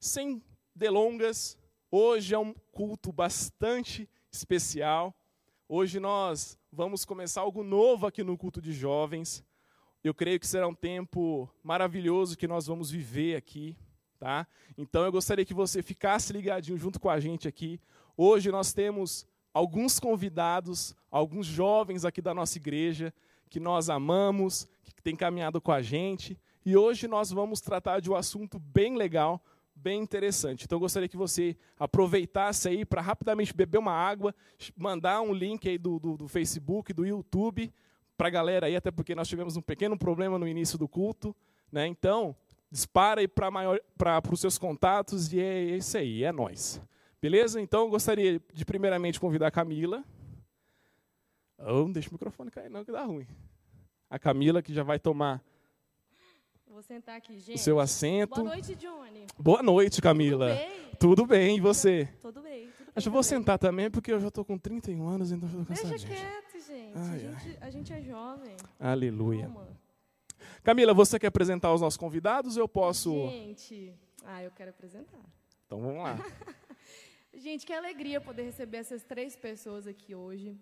sem delongas, hoje é um culto bastante especial. Hoje nós vamos começar algo novo aqui no culto de jovens. Eu creio que será um tempo maravilhoso que nós vamos viver aqui, tá? Então eu gostaria que você ficasse ligadinho junto com a gente aqui. Hoje nós temos alguns convidados, alguns jovens aqui da nossa igreja que nós amamos, que têm caminhado com a gente, e hoje nós vamos tratar de um assunto bem legal, bem interessante. Então eu gostaria que você aproveitasse aí para rapidamente beber uma água, mandar um link aí do, do, do Facebook, do YouTube, para a galera aí, até porque nós tivemos um pequeno problema no início do culto. Né? Então, dispara aí para os seus contatos e é isso aí, é nós. Beleza? Então eu gostaria de primeiramente convidar a Camila. Oh, não deixa o microfone cair não, que dá ruim. A Camila, que já vai tomar Vou sentar aqui, gente. o seu assento. Boa noite, Johnny. Boa noite, Camila. Tudo bem? Tudo bem, e você? Tudo bem, tudo. Acho que eu vou sentar também, porque eu já estou com 31 anos, então eu estou Deixa cansadinho. quieto, gente. Ai, a, gente a gente é jovem. Aleluia. Calma. Camila, você quer apresentar os nossos convidados ou eu posso? Gente, ah, eu quero apresentar. Então vamos lá. Gente, que alegria poder receber essas três pessoas aqui hoje.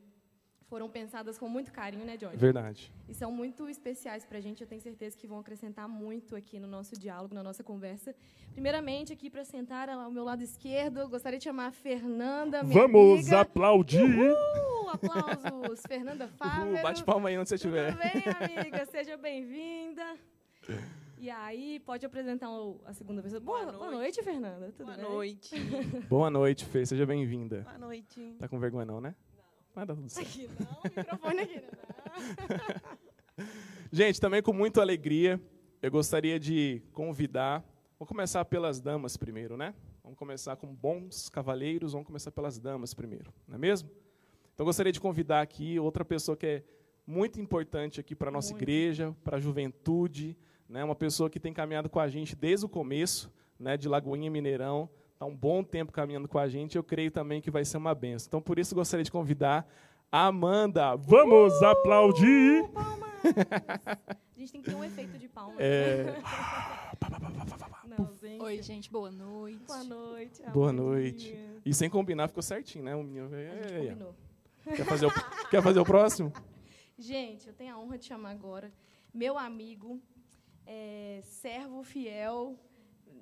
Foram pensadas com muito carinho, né, Johnny? Verdade. E são muito especiais para a gente. Eu tenho certeza que vão acrescentar muito aqui no nosso diálogo, na nossa conversa. Primeiramente, aqui para sentar ao meu lado esquerdo, eu gostaria de chamar a Fernanda, minha Vamos amiga. aplaudir! Uhul, aplausos! Fernanda Uhul, Fávero. bate palma aí onde você Tudo estiver. bem, amiga? Seja bem-vinda. E aí, pode apresentar a segunda pessoa. Boa, Boa boa noite. noite, Fernanda. Tudo Boa bem? noite. Boa noite, Fê. Seja bem-vinda. Boa noite. Tá com vergonha não, né? Não. Tá tudo certo. Aqui não, microfone aqui não. Gente, também com muita alegria, eu gostaria de convidar. Vamos começar pelas damas primeiro, né? Vamos começar com bons cavalheiros, vamos começar pelas damas primeiro, não é mesmo? Então, eu gostaria de convidar aqui outra pessoa que é muito importante aqui para a nossa Muito. igreja, para a juventude, né? uma pessoa que tem caminhado com a gente desde o começo, né? de Lagoinha Mineirão, está um bom tempo caminhando com a gente, eu creio também que vai ser uma benção. Então, por isso, gostaria de convidar a Amanda. Vamos aplaudir! Palmas! A gente tem que ter um efeito de palmas. É, Não, gente. Oi, gente, boa noite. Boa noite. Boa Amandinha. noite. E sem combinar, ficou certinho, né? O menino A veio, gente "Ei, ei, combinou. Quer fazer, o, quer fazer o próximo? Gente, eu tenho a honra de chamar agora meu amigo, é, servo fiel,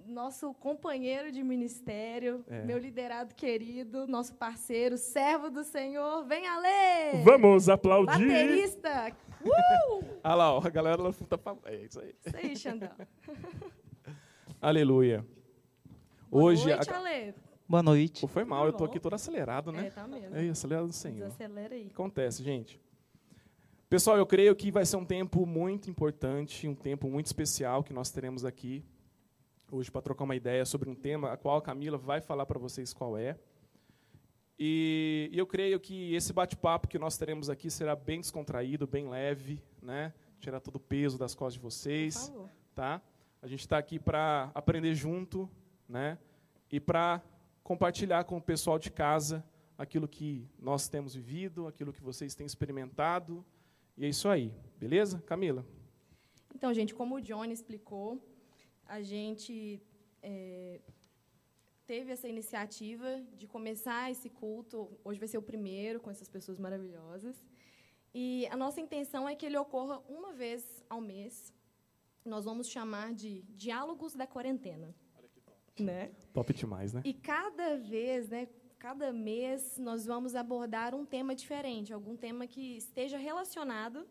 nosso companheiro de ministério, É. meu liderado querido, nosso parceiro, servo do Senhor. Vem, Ale! Vamos aplaudir! Baterista! Uh! Olha lá, ó, a galera lá tá pra... É isso aí. Isso aí, Xandão. Aleluia. Boa Hoje. noite, a- Ale. Boa noite. Pô, foi mal, eu tô aqui todo acelerado, É, né? tá mesmo. É isso, acelerado do Senhor. Desacelera aí. Acontece, gente. Pessoal, eu creio que vai ser um tempo muito importante, um tempo muito especial que nós teremos aqui hoje para trocar uma ideia sobre um tema a qual a Camila vai falar para vocês qual é. E, e eu creio que esse bate-papo que nós teremos aqui será bem descontraído, bem leve, né? Tirar todo o peso das costas de vocês, tá? A gente está aqui para aprender junto, né? E para compartilhar com o pessoal de casa aquilo que nós temos vivido, aquilo que vocês têm experimentado. E é isso aí, beleza? Camila? Então, gente, como o Johnny explicou, a gente é, teve essa iniciativa de começar esse culto. Hoje vai ser o primeiro com essas pessoas maravilhosas. E a nossa intenção é que ele ocorra uma vez ao mês. Nós vamos chamar de Diálogos da Quarentena. Né? Top demais, né? E cada vez, né, cada mês, nós vamos abordar um tema diferente, algum tema que esteja relacionado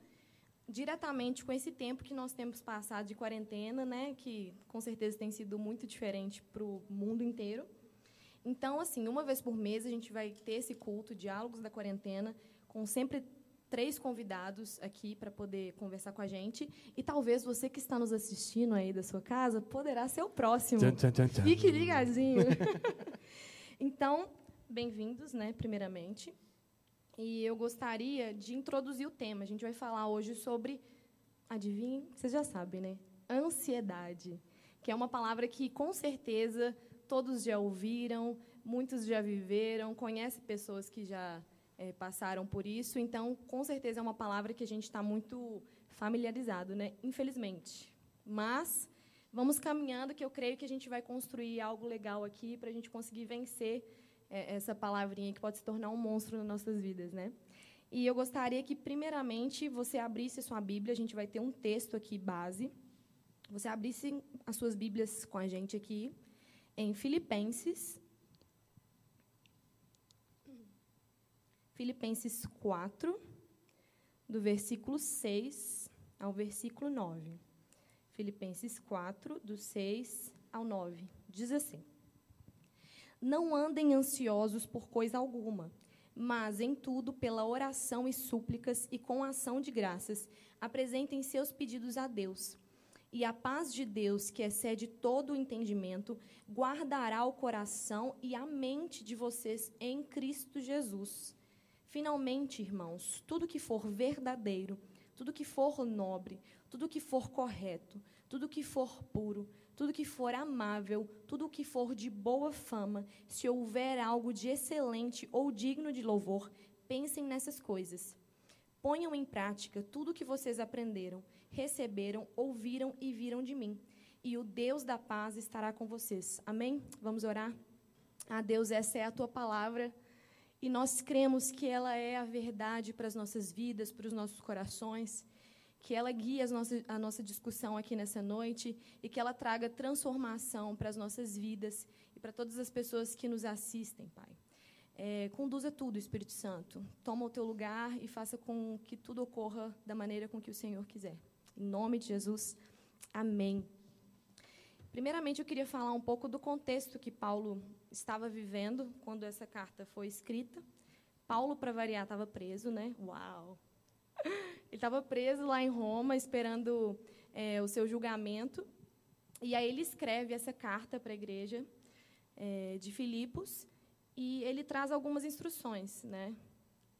diretamente com esse tempo que nós temos passado de quarentena, né, que com certeza tem sido muito diferente para o mundo inteiro. Então, assim, uma vez por mês a gente vai ter esse culto, Diálogos da Quarentena, com sempre três convidados aqui para poder conversar com a gente. E talvez você que está nos assistindo aí da sua casa poderá ser o próximo. Tchan, tchan, tchan, tchan. Fique ligadinho. então, bem-vindos, né, primeiramente. E eu gostaria de introduzir o tema. A gente vai falar hoje sobre, adivinhem, vocês já sabem, né? Ansiedade, que é uma palavra que com certeza todos já ouviram, muitos já viveram, conhecem pessoas que já eh, passaram por isso. Então, com certeza é uma palavra que a gente está muito familiarizado, né? Infelizmente. Mas vamos caminhando, que eu creio que a gente vai construir algo legal aqui para a gente conseguir vencer é, essa palavrinha que pode se tornar um monstro nas nossas vidas, né? E eu gostaria que, primeiramente, você abrisse sua Bíblia. A gente vai ter um texto aqui base. Você abrisse as suas Bíblias com a gente aqui em Filipenses. Filipenses 4, do versículo 6 ao versículo 9. Filipenses 4, do 6 ao 9. Diz assim: Não andem ansiosos por coisa alguma, mas em tudo, pela oração e súplicas e com ação de graças, apresentem seus pedidos a Deus. E a paz de Deus, que excede todo o entendimento, guardará o coração e a mente de vocês em Cristo Jesus. Finalmente, irmãos, tudo que for verdadeiro, tudo que for nobre, tudo que for correto, tudo que for puro, tudo que for amável, tudo que for de boa fama, se houver algo de excelente ou digno de louvor, pensem nessas coisas. Ponham em prática tudo o que vocês aprenderam, receberam, ouviram e viram de mim. E o Deus da paz estará com vocês. Amém? Vamos orar? Ah, Deus, essa é a tua palavra. E nós cremos que ela é a verdade para as nossas vidas, para os nossos corações que ela guie nossas, a nossa discussão aqui nessa noite e que ela traga transformação para as nossas vidas e para todas as pessoas que nos assistem, Pai. É, conduza tudo, Espírito Santo. Toma o teu lugar e faça com que tudo ocorra da maneira com que o Senhor quiser. Em nome de Jesus, amém. Primeiramente, eu queria falar um pouco do contexto que Paulo estava vivendo quando essa carta foi escrita. Paulo, para variar, estava preso, né? Uau! Ele estava preso lá em Roma, esperando é, o seu julgamento. E aí ele escreve essa carta para a igreja é, de Filipos e ele traz algumas instruções, né?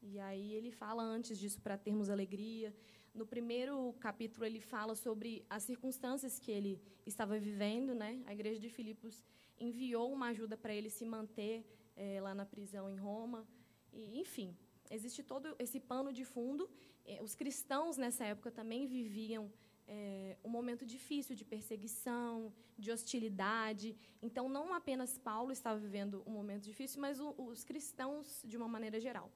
E aí ele fala antes disso para termos alegria. No primeiro capítulo ele fala sobre as circunstâncias que ele estava vivendo, né? A igreja de Filipos enviou uma ajuda para ele se manter é, lá na prisão em Roma. E, enfim, existe todo esse pano de fundo é, os cristãos nessa época também viviam é, um momento difícil de perseguição, de hostilidade. Então, não apenas Paulo estava vivendo um momento difícil, mas o, os cristãos de uma maneira geral.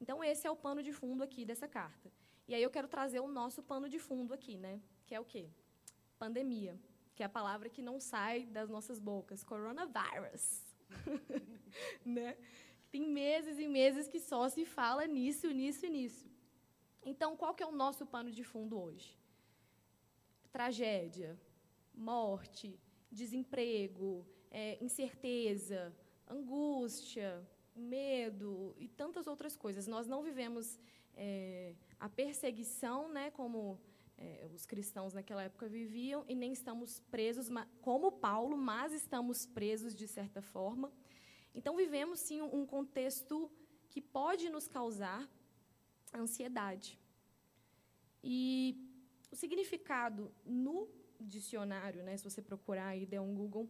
Então, esse é o pano de fundo aqui dessa carta. E aí eu quero trazer o nosso pano de fundo aqui, né? Que é o quê? Pandemia, que é a palavra que não sai das nossas bocas. Coronavirus. né? Tem meses e meses que só se fala nisso, nisso e nisso. Então, qual que é o nosso pano de fundo hoje? Tragédia, morte, desemprego, é, incerteza, angústia, medo e tantas outras coisas. Nós não vivemos é, a perseguição, né, como é, os cristãos naquela época viviam, e nem estamos presos, como Paulo, mas estamos presos de certa forma. Então, vivemos sim um contexto que pode nos causar ansiedade. E o significado no dicionário, né, se você procurar e der um Google,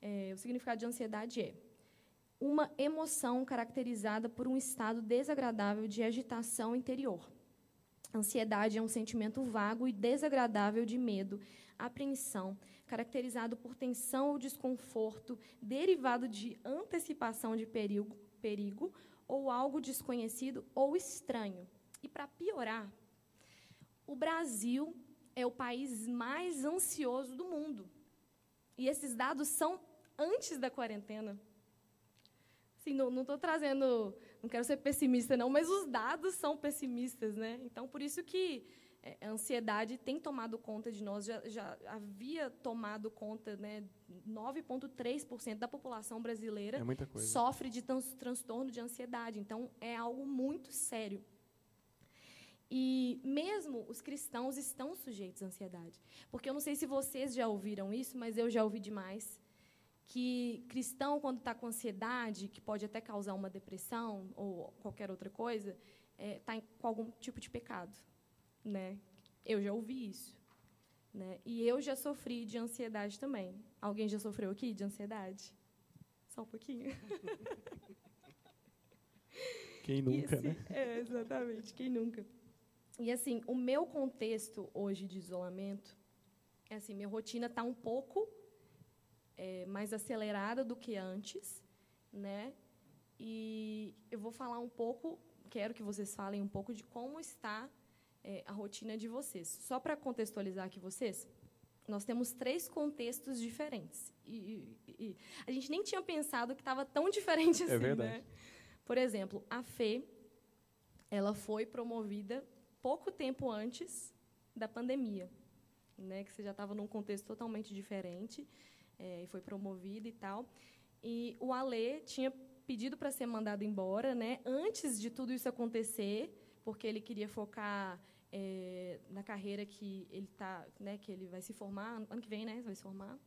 é, o significado de ansiedade é uma emoção caracterizada por um estado desagradável de agitação interior. Ansiedade é um sentimento vago e desagradável de medo, apreensão, caracterizado por tensão ou desconforto derivado de antecipação de perigo, perigo ou algo desconhecido ou estranho. E para piorar, o Brasil é o país mais ansioso do mundo. E esses dados são antes da quarentena. Assim, não estou trazendo, não quero ser pessimista não, mas os dados são pessimistas, né? Então por isso que é, a ansiedade tem tomado conta de nós, já, já havia tomado conta, né? 9,3% da população brasileira é sofre de trans, transtorno de ansiedade. Então, é algo muito sério. E mesmo os cristãos estão sujeitos à ansiedade. Porque eu não sei se vocês já ouviram isso, mas eu já ouvi demais. Que cristão, quando está com ansiedade, que pode até causar uma depressão ou qualquer outra coisa, está é, tá com algum tipo de pecado. Né? Eu já ouvi isso. Né? E eu já sofri de ansiedade também. Alguém já sofreu aqui de ansiedade? Só um pouquinho. Quem nunca, assim, né? É, exatamente, quem nunca. E assim, o meu contexto hoje de isolamento é assim, minha rotina está um pouco é, mais acelerada do que antes, né? E eu vou falar um pouco, quero que vocês falem um pouco de como está é, a rotina de vocês. Só para contextualizar aqui vocês, nós temos três contextos diferentes. E, e, e a gente nem tinha pensado que estava tão diferente assim. É verdade. Né? Por exemplo, a Fê, ela foi promovida pouco tempo antes da pandemia, né? Que você já estava num contexto totalmente diferente é, e foi promovida e tal. E o Alê tinha pedido para ser mandado embora, né? Antes de tudo isso acontecer, porque ele queria focar é, na carreira que ele tá, né? Que ele vai se formar ano que vem, né? Vai se formar.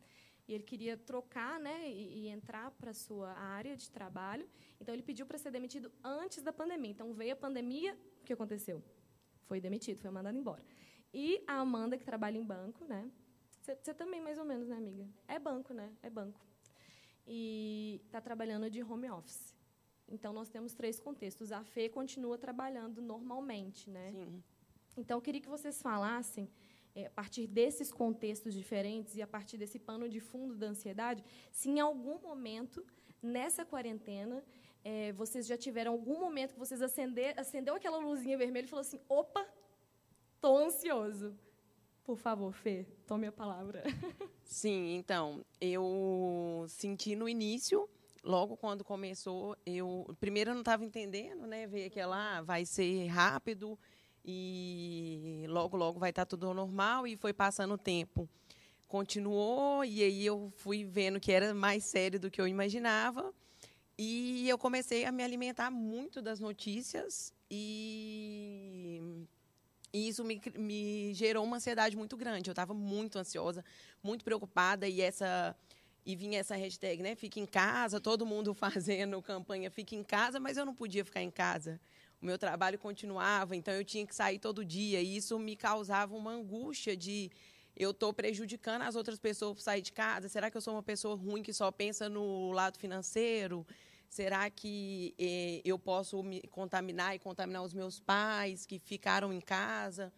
E ele queria trocar, né? E, e entrar para sua área de trabalho. Então ele pediu para ser demitido antes da pandemia. Então veio a pandemia, o que aconteceu? Foi demitido, foi mandado embora. E a Amanda que trabalha em banco, né? Você também mais ou menos, né, amiga? É banco, né? É banco e está trabalhando de home office. Então, nós temos três contextos. A Fê continua trabalhando normalmente. Né? Sim. Então, eu queria que vocês falassem, é, a partir desses contextos diferentes e a partir desse pano de fundo da ansiedade, se em algum momento, nessa quarentena, é, vocês já tiveram algum momento que vocês acender, acendeu aquela luzinha vermelha e falou assim, opa, estou ansioso. Por favor, Fê, tome a palavra. Sim, então, eu senti no início, logo quando começou, eu primeiro eu não estava entendendo, né? Veio aquela, ah, vai ser rápido e logo, logo vai estar tá tudo normal e foi passando o tempo. Continuou e aí eu fui vendo que era mais sério do que eu imaginava. E eu comecei a me alimentar muito das notícias e e isso me, me gerou uma ansiedade muito grande. Eu estava muito ansiosa, muito preocupada e essa e vinha essa hashtag, né? Fique em casa, todo mundo fazendo campanha Fique em casa, mas eu não podia ficar em casa. O meu trabalho continuava, então eu tinha que sair todo dia e isso me causava uma angústia de eu estou prejudicando as outras pessoas por sair de casa. Será que eu sou uma pessoa ruim que só pensa no lado financeiro? Será que eh, eu posso me contaminar e contaminar os meus pais que ficaram em casa?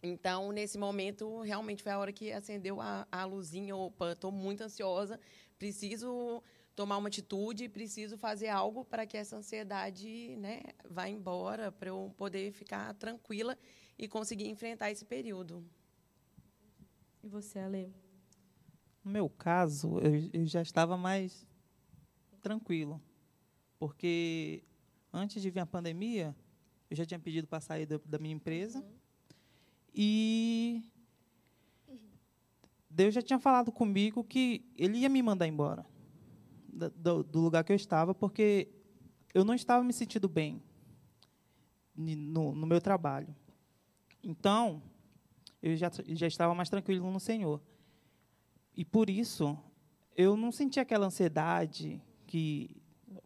Então, nesse momento, realmente foi a hora que acendeu a, a luzinha. Opa, estou muito ansiosa, preciso tomar uma atitude, preciso fazer algo para que essa ansiedade né, vá embora, para eu poder ficar tranquila e conseguir enfrentar esse período. E você, Ale? No meu caso, eu, eu já estava mais tranquilo porque antes de vir a pandemia, eu já tinha pedido para sair da, da, minha empresa. Uhum. E Deus já tinha falado comigo que Ele ia me mandar embora do, do lugar que eu estava, porque eu não estava me sentindo bem no, no meu trabalho. Então, eu já, já estava mais tranquilo no Senhor. E por isso, eu não sentia aquela ansiedade que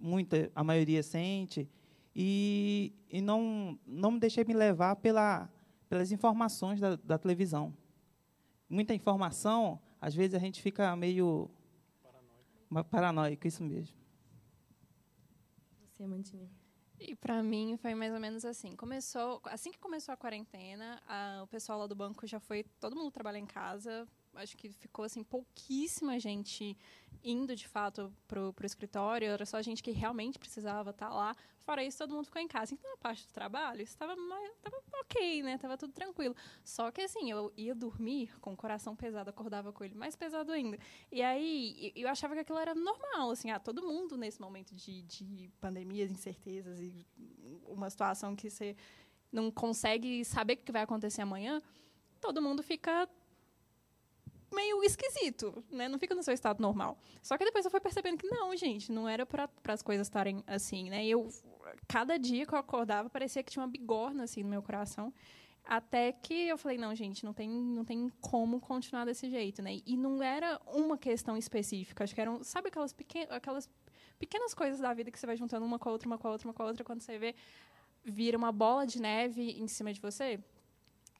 muita, a maioria sente, e, e não, não me deixei me levar pela, pelas informações da, da televisão. Muita informação, às vezes a gente fica meio paranoico, paranoico isso mesmo. Você, Mandinha. E para mim foi mais ou menos assim. Começou, assim que começou a quarentena, a, o pessoal lá do banco já foi todo mundo trabalhar em casa, acho que ficou assim pouquíssima gente indo de fato pro, pro escritório, era só gente que realmente precisava estar tá lá. Fora isso, todo mundo ficou em casa. Então, a parte do trabalho, estava tava ok, né? Tava tudo tranquilo. Só que assim, eu ia dormir com o coração pesado, acordava com ele mais pesado ainda. E aí, eu achava que aquilo era normal, assim, ah, todo mundo nesse momento de, de pandemias, incertezas e uma situação que você não consegue saber o que vai acontecer amanhã, todo mundo fica meio esquisito, né? Não fica no seu estado normal. Só que depois eu fui percebendo que não, gente, não era para as coisas estarem assim, né? E eu cada dia que eu acordava parecia que tinha uma bigorna assim no meu coração. Até que eu falei, não, gente, não tem, não tem como continuar desse jeito, né? E não era uma questão específica, acho que eram, sabe aquelas, aquelas pequenas coisas da vida que você vai juntando uma com a outra, uma com a outra, uma com a outra, quando você vê, vira uma bola de neve em cima de você.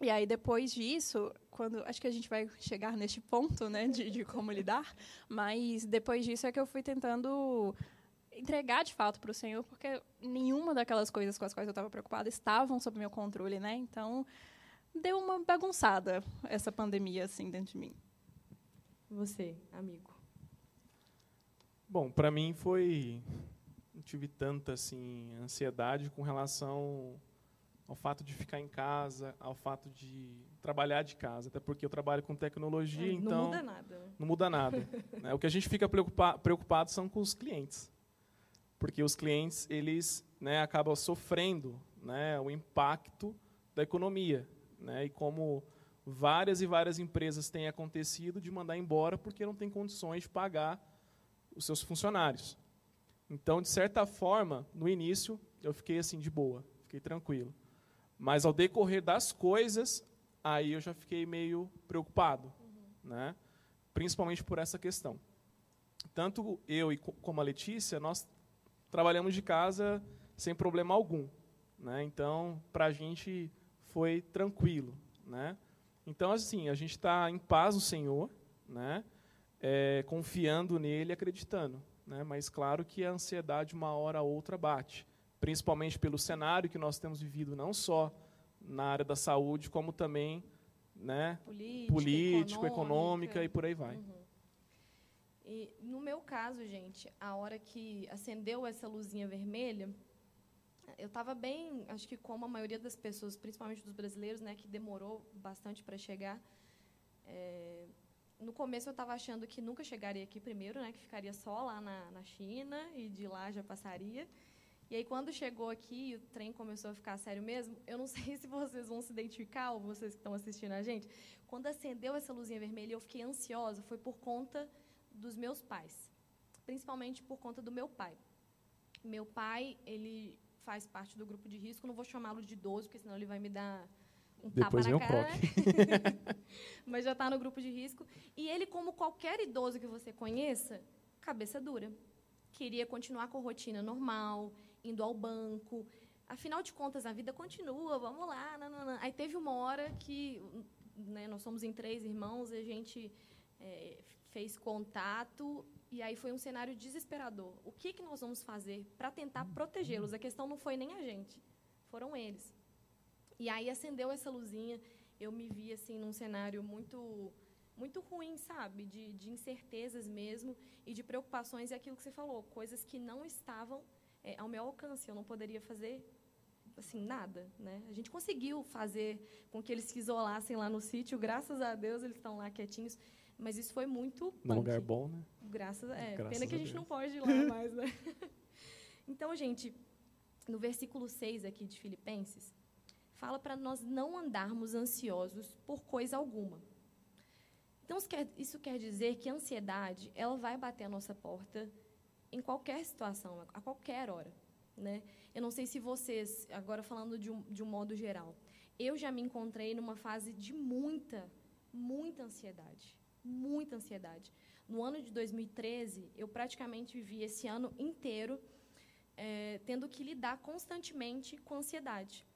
E aí, depois disso, quando acho que a gente vai chegar neste ponto, né, de, de como lidar, mas depois disso é que eu fui tentando entregar de fato para o Senhor, porque nenhuma daquelas coisas com as quais eu estava preocupada estavam sob meu controle, né? Então, deu uma bagunçada essa pandemia assim dentro de mim. Você, amigo. Bom, para mim foi não tive tanta assim ansiedade com relação ao fato de ficar em casa, ao fato de trabalhar de casa, até porque eu trabalho com tecnologia, É, então Não muda nada. não muda nada. né? O que a gente fica preocupa preocupado são com os clientes, porque os clientes eles né, acabam sofrendo né, o impacto da economia, né, e como várias e várias empresas têm acontecido de mandar embora porque não tem condições de pagar os seus funcionários. Então, de certa forma, no início eu fiquei assim de boa, fiquei tranquilo. Mas ao decorrer das coisas, aí eu já fiquei meio preocupado, né? Principalmente por essa questão. Tanto eu e co- como a Letícia, nós trabalhamos de casa sem problema algum, né? Então, para a gente foi tranquilo, né? Então, assim, a gente está em paz no Senhor, né? É, confiando nele, acreditando, né? Mas claro que a ansiedade uma hora ou outra bate, principalmente pelo cenário que nós temos vivido, não só na área da saúde, como também, né? Político, Político, econômica e por aí vai. E no meu caso, gente, a hora que acendeu essa luzinha vermelha, eu estava bem, acho que como a maioria das pessoas, principalmente dos brasileiros, né, que demorou bastante para chegar. É, no começo eu estava achando que nunca chegaria aqui primeiro, né, que ficaria só lá na, na China e de lá já passaria. E aí quando chegou aqui o trem começou a ficar sério mesmo, eu não sei se vocês vão se identificar ou vocês que estão assistindo a gente, quando acendeu essa luzinha vermelha, eu fiquei ansiosa, foi por conta dos meus pais, principalmente por conta do meu pai. Meu pai, ele faz parte do grupo de risco, não vou chamá-lo de idoso, porque senão ele vai me dar um Depois tapa na cara? Mas já está no grupo de risco. E ele, como qualquer idoso que você conheça, cabeça dura. Queria continuar com a rotina normal, indo ao banco. Afinal de contas, a vida continua, vamos lá. Aí teve uma hora que né, nós somos em três irmãos, a gente é, fez contato e aí foi um cenário desesperador. O que, que nós vamos fazer para tentar protegê-los? A questão não foi nem a gente, foram eles. E aí acendeu essa luzinha, eu me vi assim num cenário muito muito ruim, sabe? De, de incertezas mesmo e de preocupações e aquilo que você falou, coisas que não estavam é, ao meu alcance, eu não poderia fazer assim nada, né? A gente conseguiu fazer com que eles se isolassem lá no sítio, graças a Deus eles estão lá quietinhos, mas isso foi muito Num lugar bom, né? Graças é, Graças pena que a a gente Deus. não pode ir lá mais, né? Então, gente, no versículo 6 aqui de Filipenses, fala para nós não andarmos ansiosos por coisa alguma. Então, isso quer, isso quer dizer que a ansiedade, ela vai bater a nossa porta em qualquer situação, a qualquer hora, né? Eu não sei se vocês, agora falando de um, de um modo geral, eu já me encontrei numa fase de muita, muita ansiedade, muita ansiedade. No ano de 2013, eu praticamente vivi esse ano inteiro eh, tendo que lidar constantemente com ansiedade.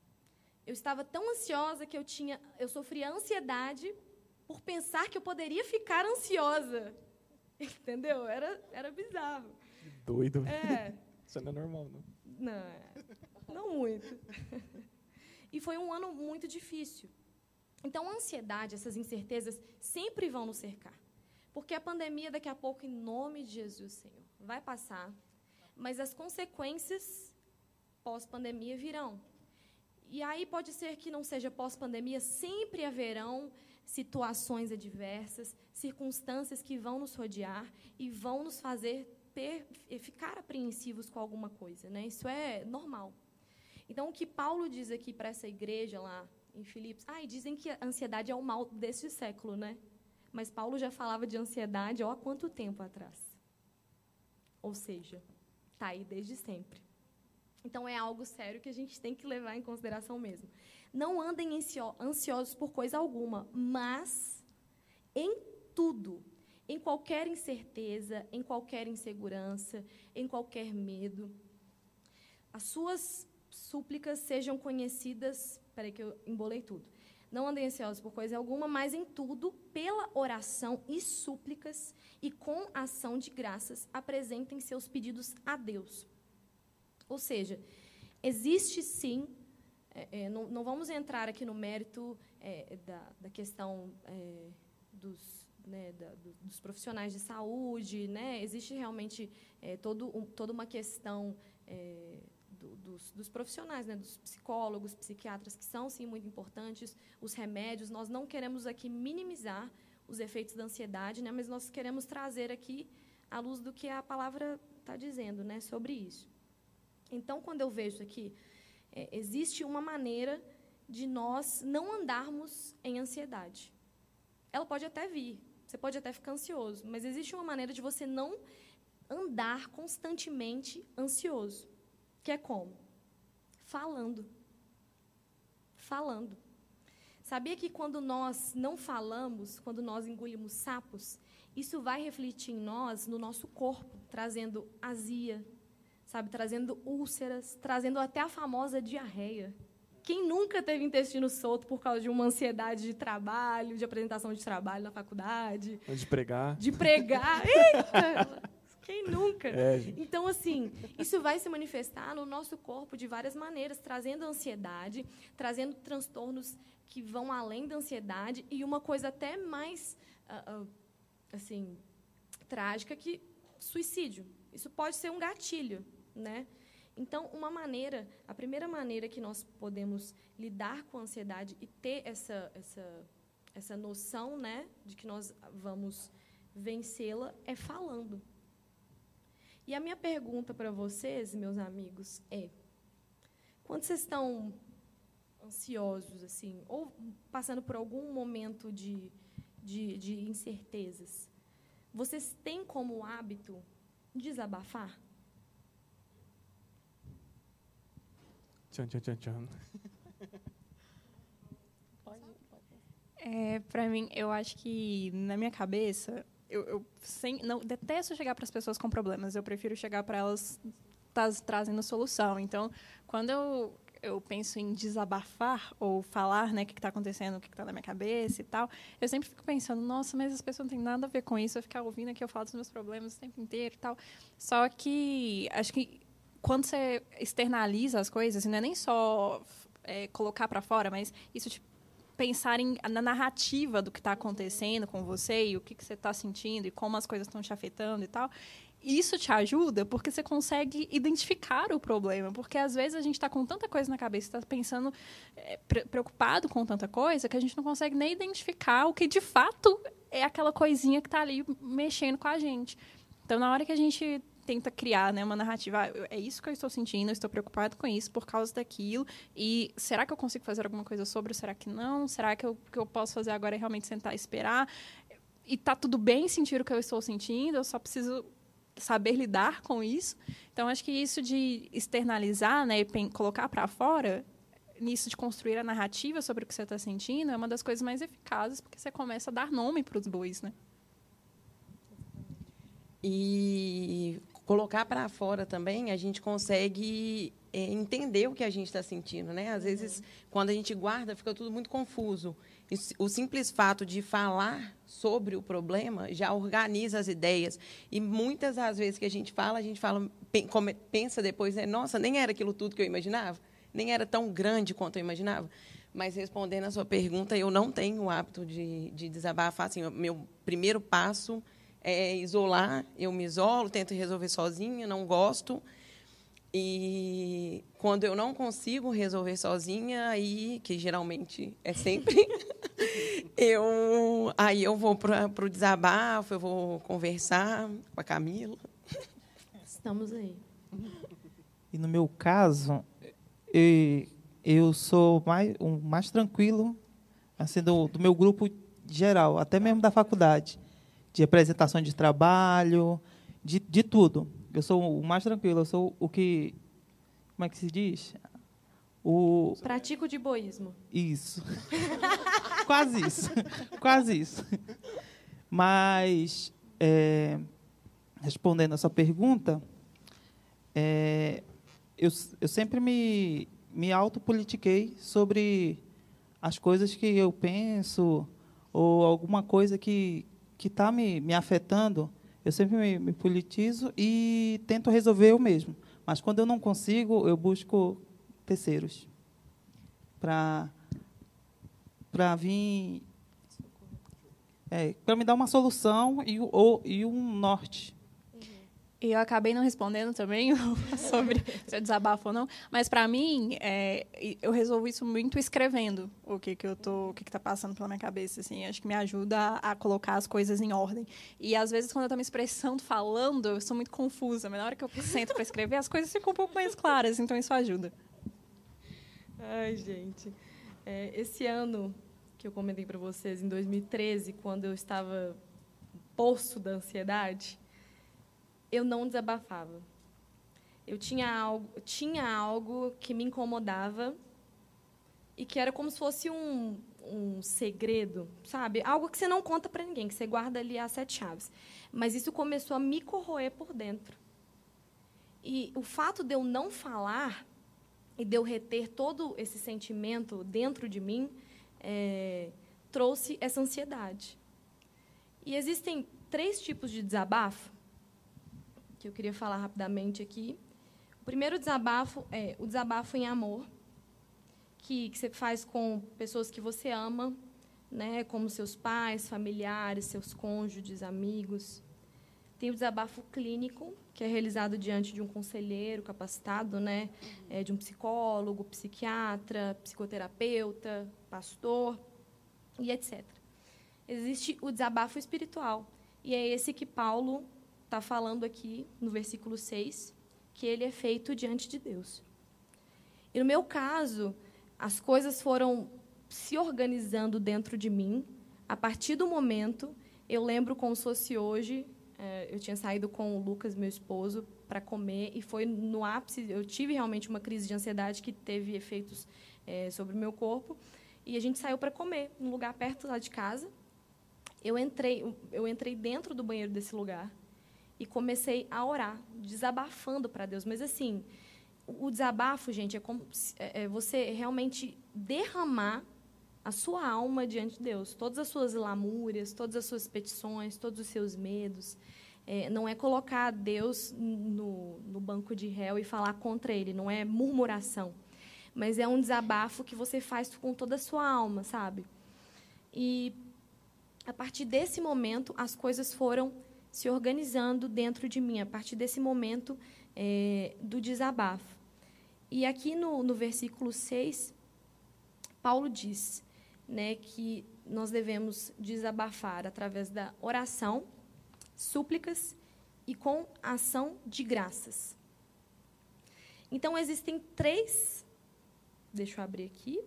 Eu estava tão ansiosa que eu tinha, eu sofria ansiedade por pensar que eu poderia ficar ansiosa. Entendeu? Era, era bizarro. Doido. É, Isso não é normal, não. não, não muito. E foi um ano muito difícil. Então, a ansiedade, essas incertezas, sempre vão nos cercar. Porque a pandemia, daqui a pouco, em nome de Jesus, Senhor, vai passar. Mas as consequências pós-pandemia virão. E aí pode ser que não seja pós-pandemia, sempre haverão situações adversas, circunstâncias que vão nos rodear e vão nos fazer ter, ficar apreensivos com alguma coisa. Né? Isso é normal. Então, o que Paulo diz aqui para essa igreja lá em Filipos, ah, e dizem que a ansiedade é o mal deste século, né? Mas Paulo já falava de ansiedade ó, há quanto tempo atrás? Ou seja, está aí desde sempre. Então, é algo sério que a gente tem que levar em consideração mesmo. Não andem ansiosos por coisa alguma, mas em tudo, em qualquer incerteza, em qualquer insegurança, em qualquer medo, as suas súplicas sejam conhecidas. Peraí, que eu embolei tudo. Não andem ansiosos por coisa alguma, mas em tudo, pela oração e súplicas e com ação de graças, apresentem seus pedidos a Deus. Ou seja, existe sim é, é, não, não, vamos entrar aqui no mérito é, da, da, questão é, dos, né, da, dos profissionais de saúde. Né? Existe realmente é, todo, um, toda uma questão é, do, dos, dos, profissionais, né, dos psicólogos, psiquiatras, que são, sim, muito importantes, os remédios. Nós não queremos aqui minimizar os efeitos da ansiedade, né, mas nós queremos trazer aqui à luz do que a palavra está dizendo né, sobre isso. Então, quando eu vejo aqui é, existe uma maneira de nós não andarmos em ansiedade. Ela pode até vir, você pode até ficar ansioso, mas existe uma maneira de você não andar constantemente ansioso, que é como? Falando. Falando. Sabia que quando nós não falamos, quando nós engolimos sapos, isso vai refletir em nós, no nosso corpo, trazendo azia, sabe, trazendo úlceras, trazendo até a famosa diarreia. Quem nunca teve intestino solto por causa de uma ansiedade de trabalho, de apresentação de trabalho na faculdade? De pregar. De pregar. Eita! Quem nunca? É, então, assim, isso vai se manifestar no nosso corpo de várias maneiras, trazendo ansiedade, trazendo transtornos que vão além da ansiedade e uma coisa até mais, uh, uh, assim, trágica que suicídio. Isso pode ser um gatilho né? Então, uma maneira, a primeira maneira que nós podemos lidar com a ansiedade e ter essa, essa, essa noção né, de que nós vamos vencê-la é falando. E a minha pergunta para vocês, meus amigos, é: quando vocês estão ansiosos, assim, ou passando por algum momento de, de, de incertezas, vocês têm como hábito desabafar? Tchan, tchan, tchan, tchan. É, para mim, eu acho que na minha cabeça, eu, eu sem, não detesto chegar para as pessoas com problemas. Eu prefiro chegar para elas taz, trazendo solução. Então, quando eu eu penso em desabafar ou falar, né, o que está acontecendo, o que está na minha cabeça e tal, eu sempre fico pensando, nossa, mas as pessoas não têm nada a ver com isso, eu ficar ouvindo aqui eu falo dos meus problemas o tempo inteiro e tal. Só que acho que quando você externaliza as coisas, não é nem só é, colocar para fora, mas isso tipo, pensar em, na narrativa do que está acontecendo com você e o que, que você está sentindo e como as coisas estão te afetando e tal. Isso te ajuda porque você consegue identificar o problema. Porque às vezes a gente está com tanta coisa na cabeça, está pensando, é, preocupado com tanta coisa, que a gente não consegue nem identificar o que de fato é aquela coisinha que está ali mexendo com a gente. Então, na hora que a gente tenta criar né, uma narrativa. Ah, é isso que eu estou sentindo, eu estou preocupado com isso por causa daquilo. E será que eu consigo fazer alguma coisa sobre? Será que não? Será que o que eu posso fazer agora é realmente sentar e esperar? E tá tudo bem sentir o que eu estou sentindo, eu só preciso saber lidar com isso. Então, acho que isso de externalizar, né, colocar para fora, nisso de construir a narrativa sobre o que você está sentindo, é uma das coisas mais eficazes, porque você começa a dar nome para os bois, né? E colocar para fora também, a gente consegue é, entender o que a gente está sentindo, né? Às uhum. vezes, quando a gente guarda, fica tudo muito confuso. E o simples fato de falar sobre o problema já organiza as ideias. E muitas das vezes que a gente fala, a gente fala, pensa depois, né? Nossa, nem era aquilo tudo que eu imaginava, nem era tão grande quanto eu imaginava. Mas respondendo a sua pergunta, eu não tenho o hábito de, de desabafar. Assim, meu primeiro passo é isolar, eu me isolo, tento resolver sozinha, não gosto. E quando eu não consigo resolver sozinha, aí, que geralmente é sempre, eu aí eu vou para o desabafo, eu vou conversar com a Camila. Estamos aí. E no meu caso, eu, eu sou mais, um, mais tranquilo assim, do, do meu grupo geral, até mesmo da faculdade de apresentação de trabalho, de, de tudo. Eu sou o mais tranquilo, eu sou o que. Como é que se diz? O... Pratico de boísmo. Isso. Quase isso. Quase isso. Mas, é, respondendo a sua pergunta, é, eu, eu sempre me, me autopolitiquei sobre as coisas que eu penso ou alguma coisa que, que está me, me afetando, eu sempre me, me, politizo e tento resolver eu mesmo. Mas quando eu não consigo, eu busco terceiros. para para vir é, para me dar uma solução e, ou, e um norte. E eu acabei não respondendo também sobre se eu desabafo ou não, mas para mim é, eu resolvo isso muito escrevendo o que que eu tô, o que está passando pela minha cabeça, assim, acho que me ajuda a, colocar as coisas em ordem. E às vezes quando eu estou me expressando, falando, eu sou muito confusa, mas na hora que eu sento para escrever, as coisas ficam um pouco mais claras, então isso ajuda. Ai, gente, é, esse ano que eu comentei para vocês em 2013, quando eu estava poço da ansiedade eu não desabafava. Eu tinha algo, tinha algo que me incomodava e que era como se fosse um, um segredo, sabe? Algo que você não conta para ninguém, que você guarda ali as sete chaves. Mas isso começou a me corroer por dentro. E o fato de eu não falar e de eu reter todo esse sentimento dentro de mim é, trouxe essa ansiedade. E existem três tipos de desabafo que eu queria falar rapidamente aqui. O primeiro desabafo é o desabafo em amor, que, que você faz com pessoas que você ama, né, como seus pais, familiares, seus cônjuges, amigos. Tem o desabafo clínico, que é realizado diante de um conselheiro capacitado, né, é, de um psicólogo, psiquiatra, psicoterapeuta, pastor e etc. Existe o desabafo espiritual, e é esse que Paulo está falando aqui no versículo 6 que ele é feito diante de Deus. E no meu caso, as coisas foram se organizando dentro de mim. A partir do momento, eu lembro como se fosse hoje, é, eu tinha saído com o Lucas, meu esposo, para comer, e foi no ápice. Eu tive realmente uma crise de ansiedade que teve efeitos é, sobre o meu corpo. E a gente saiu para comer, num lugar perto lá de casa. Eu entrei, eu entrei dentro do banheiro desse lugar e comecei a orar, desabafando para Deus. Mas, assim, o desabafo, gente, é como é, é você realmente derramar a sua alma diante de Deus. Todas as suas lamúrias, todas as suas petições, todos os seus medos. É, não é colocar Deus no, no banco de réu e falar contra Ele. Não é murmuração. Mas é um desabafo que você faz com toda a sua alma, sabe? E, a partir desse momento, as coisas foram se organizando dentro de mim, a partir desse momento é, do desabafo. E aqui no, no versículo 6, Paulo diz né, que nós devemos desabafar através da oração, súplicas e com ação de graças. Então, existem três. Deixa eu abrir aqui.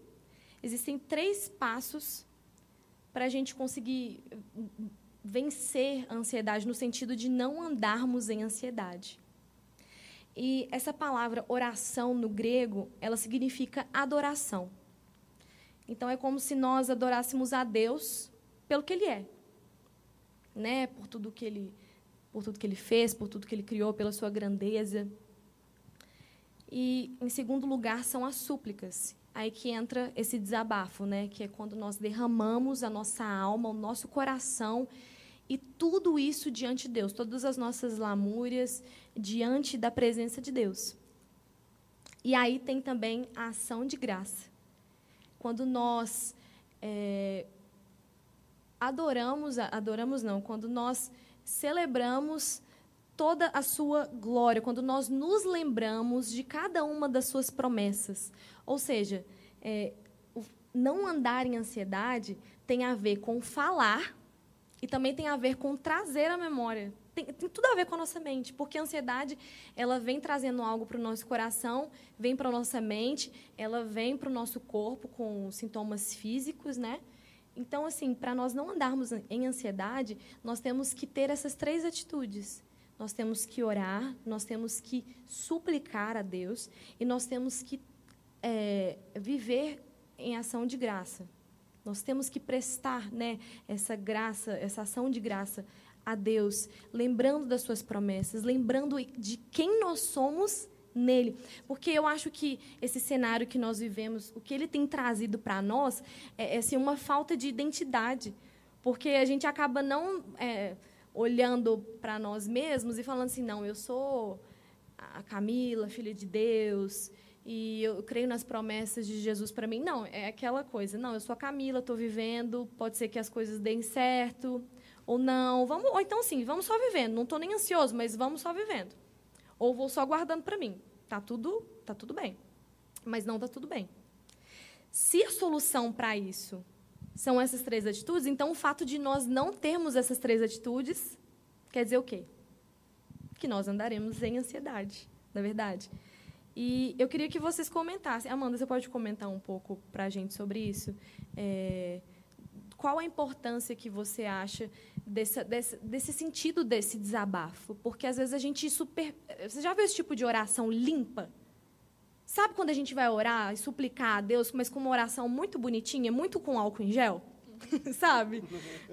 Existem três passos para a gente conseguir vencer a ansiedade no sentido de não andarmos em ansiedade. E essa palavra oração no grego, ela significa adoração. Então é como se nós adorássemos a Deus pelo que ele é. Né? Por tudo que ele por tudo que ele fez, por tudo que ele criou, pela sua grandeza. E em segundo lugar são as súplicas. Aí que entra esse desabafo, né? Que é quando nós derramamos a nossa alma, o nosso coração e tudo isso diante de Deus, todas as nossas lamúrias diante da presença de Deus. E aí tem também a ação de graça. Quando nós é, adoramos, adoramos não, quando nós celebramos toda a sua glória, quando nós nos lembramos de cada uma das suas promessas. Ou seja, é, não andar em ansiedade tem a ver com falar e também tem a ver com trazer a memória. Tem, tem, tudo a ver com a nossa mente, porque a ansiedade ela vem trazendo algo para o nosso coração, vem para a nossa mente, ela vem para o nosso corpo com sintomas físicos, né? Então, assim, para nós não andarmos em ansiedade, nós temos que ter essas três atitudes. Nós temos que orar, nós temos que suplicar a Deus e nós temos que é, viver em ação de graça. Nós temos que prestar né, essa graça, essa ação de graça a Deus, lembrando das suas promessas, lembrando de quem nós somos nele. Porque eu acho que esse cenário que nós vivemos, o que ele tem trazido para nós é, é assim, uma falta de identidade. Porque a gente acaba não é, olhando para nós mesmos e falando assim, não, eu sou a Camila, filha de Deus, e eu creio nas promessas de Jesus para mim. Não, é aquela coisa. Não, eu sou a Camila, estou vivendo, pode ser que as coisas deem certo ou não. Vamos, ou então sim, vamos só vivendo. Não estou nem ansioso, mas vamos só vivendo. Ou vou só guardando para mim. Tá tudo, tá tudo bem. Mas não tá tudo bem. Se a solução para isso são essas três atitudes, então o fato de nós não termos essas três atitudes quer dizer o quê? Que nós andaremos em ansiedade, na verdade. E eu queria que vocês comentassem. Amanda, você pode comentar um pouco para a gente sobre isso? É, qual a importância que você acha desse, desse, desse, sentido desse desabafo? Porque às vezes a gente super. Você já viu esse tipo de oração limpa? Sabe quando a gente vai orar e suplicar a Deus, mas com uma oração muito bonitinha, muito com álcool em gel? sabe?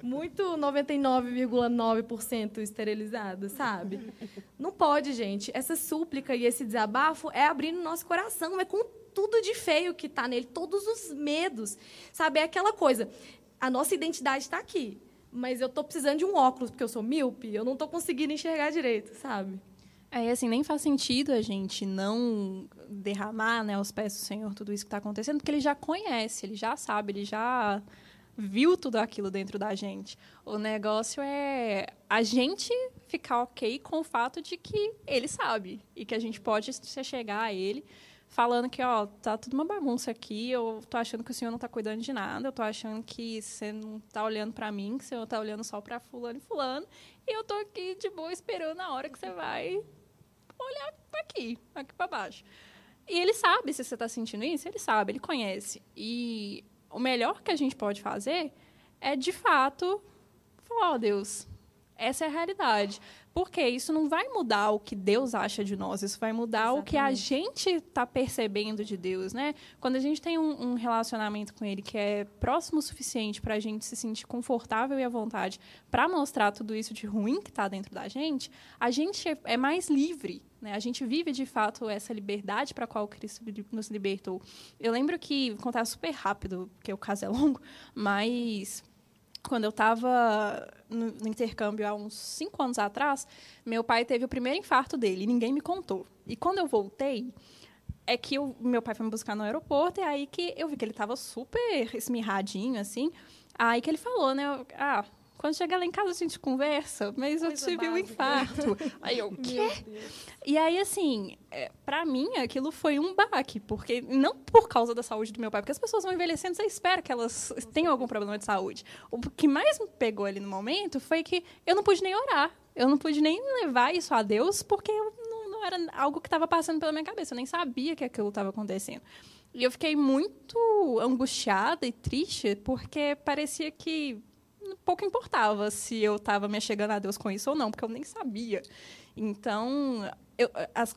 Muito 99,9% esterilizado, sabe? Não pode, gente. Essa súplica e esse desabafo é abrindo nosso coração, é com tudo de feio que está nele, todos os medos, sabe? É aquela coisa. A nossa identidade está aqui, mas eu estou precisando de um óculos porque eu sou míope, eu não estou conseguindo enxergar direito, sabe? É, assim, nem faz sentido a gente não derramar né, aos pés do Senhor tudo isso que está acontecendo, porque ele já conhece, ele já sabe, ele já viu tudo aquilo dentro da gente. O negócio é a gente ficar ok com o fato de que ele sabe e que a gente pode se chegar a ele falando que, ó, tá tudo uma bagunça aqui, eu tô achando que o senhor não tá cuidando de nada, eu tô achando que você não tá olhando para mim, que o senhor tá olhando só para fulano e fulano, e eu tô aqui de boa esperando a hora que você vai olhar aqui, aqui para baixo. E ele sabe se você está sentindo isso, ele sabe, ele conhece. E o melhor que a gente pode fazer é, de fato, falar, oh, Deus, essa é a realidade. Porque isso não vai mudar o que Deus acha de nós, isso vai mudar Exatamente. o que a gente está percebendo de Deus, né? Quando a gente tem um, um relacionamento com Ele que é próximo o suficiente para a gente se sentir confortável e à vontade para mostrar tudo isso de ruim que está dentro da gente, a gente é mais livre, né? A gente vive de fato essa liberdade para a qual Cristo nos libertou. Eu lembro que, vou contar super rápido, porque o caso é longo, mas quando eu estava no, no, intercâmbio há uns cinco anos atrás, meu pai teve o primeiro infarto dele e ninguém me contou. E quando eu voltei, é que o meu pai foi me buscar no aeroporto e aí que eu vi que ele estava super esmirradinho, assim. Aí que ele falou, né? Ah, quando chegar lá em casa a gente conversa, mas Coisa eu tive básica. um infarto. aí eu, quê? E aí, assim, é, para mim aquilo foi um baque, porque não por causa da saúde do meu pai, porque as pessoas vão envelhecendo, você espera que elas tenham algum problema de saúde. O que mais me pegou ali no momento foi que eu não pude nem orar. Eu não pude nem levar isso a Deus, porque não, não era algo que estava passando pela minha cabeça. Eu nem sabia que aquilo estava acontecendo. E eu fiquei muito angustiada e triste, porque parecia que pouco importava se eu estava me chegando a Deus com isso ou não, porque eu nem sabia. Então, eu, as,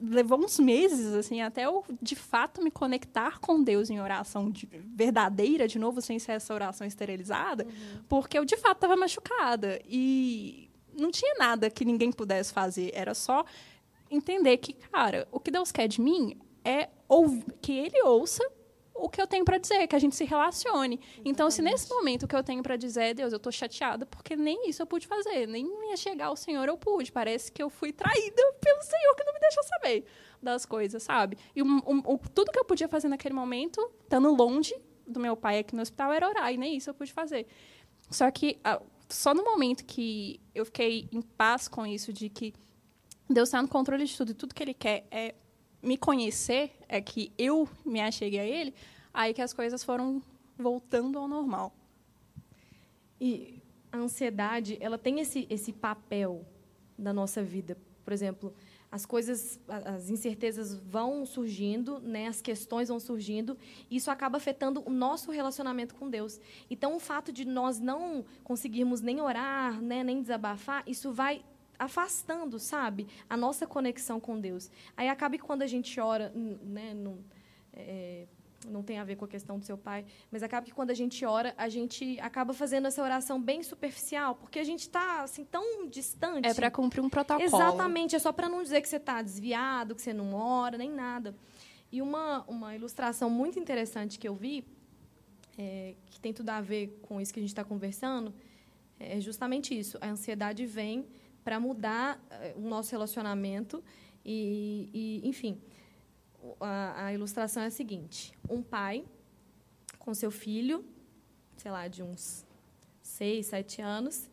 levou uns meses assim até eu de fato me conectar com Deus em oração de, verdadeira de novo sem ser essa oração esterilizada uhum. porque eu de fato estava machucada e não tinha nada que ninguém pudesse fazer era só entender que cara o que Deus quer de mim é que Ele ouça o que eu tenho para dizer, que a gente se relacione. Exatamente. Então, se nesse momento o que eu tenho para dizer é, Deus, eu estou chateada porque nem isso eu pude fazer, nem me chegar ao Senhor eu pude. Parece que eu fui traída pelo Senhor que não me deixou saber das coisas, sabe? E um, um, um, tudo que eu podia fazer naquele momento, estando longe do meu pai aqui no hospital, era orar, e nem isso eu pude fazer. Só que só no momento que eu fiquei em paz com isso, de que Deus está no controle de tudo e tudo que Ele quer é me conhecer, é que eu me acheguei a ele, aí que as coisas foram voltando ao normal. E a ansiedade, ela tem esse, esse papel na nossa vida. Por exemplo, as coisas, as incertezas vão surgindo, né? as questões vão surgindo, e isso acaba afetando o nosso relacionamento com Deus. Então, o fato de nós não conseguirmos nem orar, né? nem desabafar, isso vai afastando, sabe, a nossa conexão com Deus. Aí acaba que quando a gente ora, né, não, é, não tem a ver com a questão do seu pai, mas acaba que quando a gente ora, a gente acaba fazendo essa oração bem superficial, porque a gente está assim tão distante. É para cumprir um protocolo. Exatamente, é só para não dizer que você está desviado, que você não ora, nem nada. E uma, uma ilustração muito interessante que eu vi, é, que tem tudo a ver com isso que a gente está conversando, é justamente isso. A ansiedade vem para mudar uh, o nosso relacionamento e, e, enfim, a, a ilustração é a seguinte: um pai com seu filho, sei lá, de uns seis, sete anos,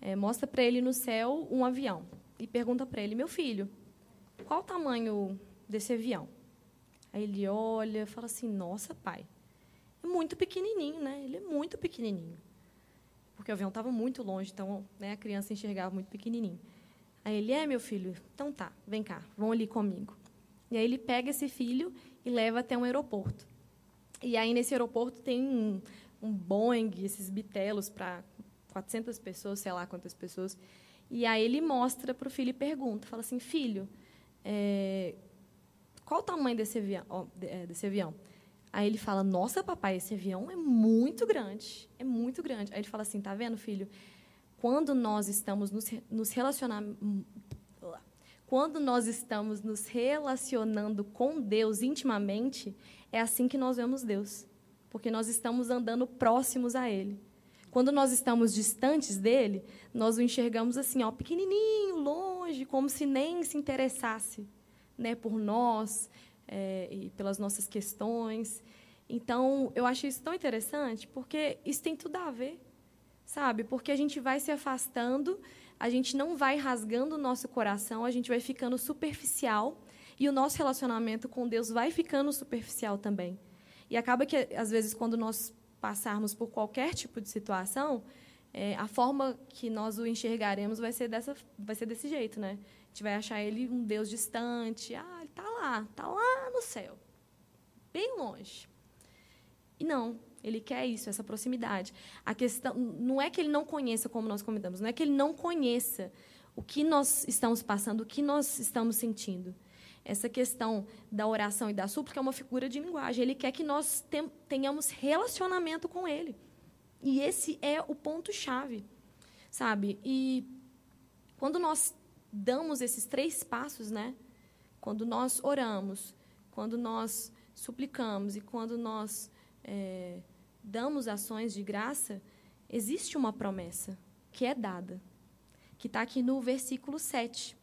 é, mostra para ele no céu um avião e pergunta para ele: meu filho, qual o tamanho desse avião? Aí ele olha, fala assim: nossa, pai, é muito pequenininho, né? Ele é muito pequenininho, porque o avião estava muito longe, então né, a criança enxergava muito pequenininho. Aí ele é meu filho, então tá, vem cá, vão ali comigo. E aí ele pega esse filho e leva até um aeroporto. E aí nesse aeroporto tem um, um Boeing, esses bitelos para 400 pessoas, sei lá quantas pessoas. E aí ele mostra para o filho e pergunta, fala assim, filho, é, qual o tamanho desse avião, é, desse avião? Aí ele fala, nossa, papai, esse avião é muito grande, é muito grande. Aí ele fala assim, tá vendo, filho? quando nós estamos nos, nos relacionando quando nós estamos nos relacionando com Deus intimamente, é assim que nós vemos Deus, porque nós estamos andando próximos a Ele. Quando nós estamos distantes dele, nós o enxergamos assim, ó, pequenininho, longe, como se nem se interessasse, né, por nós é, e pelas nossas questões. Então, eu acho isso tão interessante, porque isso tem tudo a ver sabe? Porque a gente vai se afastando, a gente não vai rasgando o nosso coração, a gente vai ficando superficial e o nosso relacionamento com Deus vai ficando superficial também. E acaba que, às vezes, quando nós passarmos por qualquer tipo de situação, é, a forma que nós o enxergaremos vai ser, dessa, vai ser desse jeito, né? A gente vai achar ele um Deus distante. Ah, está lá, está lá no céu, bem longe. E não, ele quer isso, essa proximidade. A questão não é que ele não conheça como nós comentamos, não é que ele não conheça o que nós estamos passando, o que nós estamos sentindo. Essa questão da oração e da súplica é uma figura de linguagem. Ele quer que nós tenhamos relacionamento com ele. E esse é o ponto chave, sabe? E quando nós damos esses três passos, né? Quando nós oramos, quando nós suplicamos e quando nós é, damos ações de graça, existe uma promessa que é dada, que está aqui no versículo 7.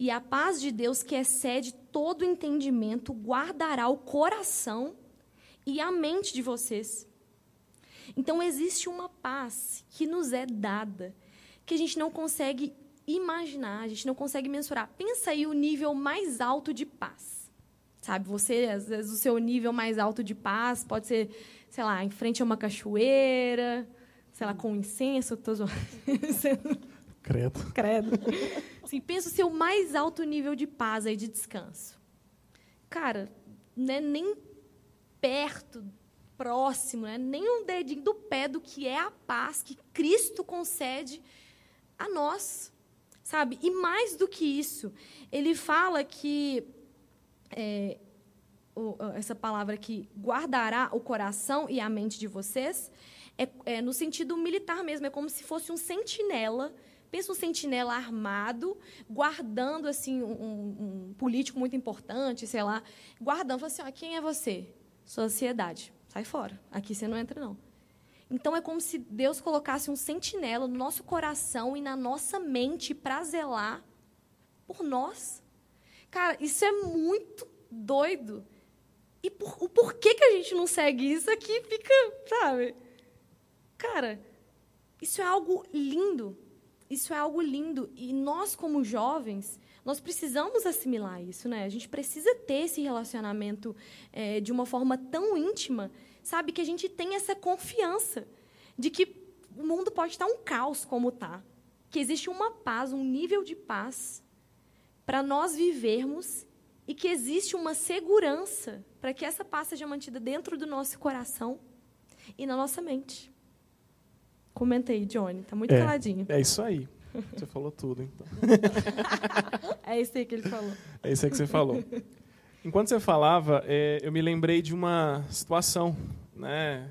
E a paz de Deus, que excede todo entendimento, guardará o coração e a mente de vocês. Então, existe uma paz que nos é dada, que a gente não consegue imaginar, a gente não consegue mensurar. Pensa aí o nível mais alto de paz. Sabe, você, às vezes, o seu nível mais alto de paz pode ser sei lá, em frente a uma cachoeira, sei lá, com incenso, tô zoando. Credo. Credo. Assim, pensa o seu mais alto nível de paz e de descanso. Cara, não é nem perto, próximo, né? nem um dedinho do pé do que é a paz que Cristo concede a nós. Sabe? E mais do que isso, ele fala que é, essa palavra que guardará o coração e a mente de vocês, é, é, no sentido militar mesmo, é como se fosse um sentinela. Pensa um sentinela armado, guardando assim um, um político muito importante, sei lá, guardando, fala assim, ó, quem é você? Sociedade. Sai fora. Aqui você não entra, não. Então é como se Deus colocasse um sentinela no nosso coração e na nossa mente para zelar por nós. Cara, isso é muito doido. E por, o porquê que a gente não segue isso aqui fica, sabe? Cara, isso é algo lindo. Isso é algo lindo. E nós, como jovens, nós precisamos assimilar isso, né? A gente precisa ter esse relacionamento é, de uma forma tão íntima, sabe? Que a gente tem essa confiança de que o mundo pode estar um caos como está. Que existe uma paz, um nível de paz para nós vivermos e que existe uma segurança para que essa paz seja mantida dentro do nosso coração e na nossa mente. Comentei, Johnny, tá muito é, caladinho. É isso aí. Você falou tudo, então. é isso aí que ele falou. É isso aí que você falou. Enquanto você falava, é, eu me lembrei de uma situação, né?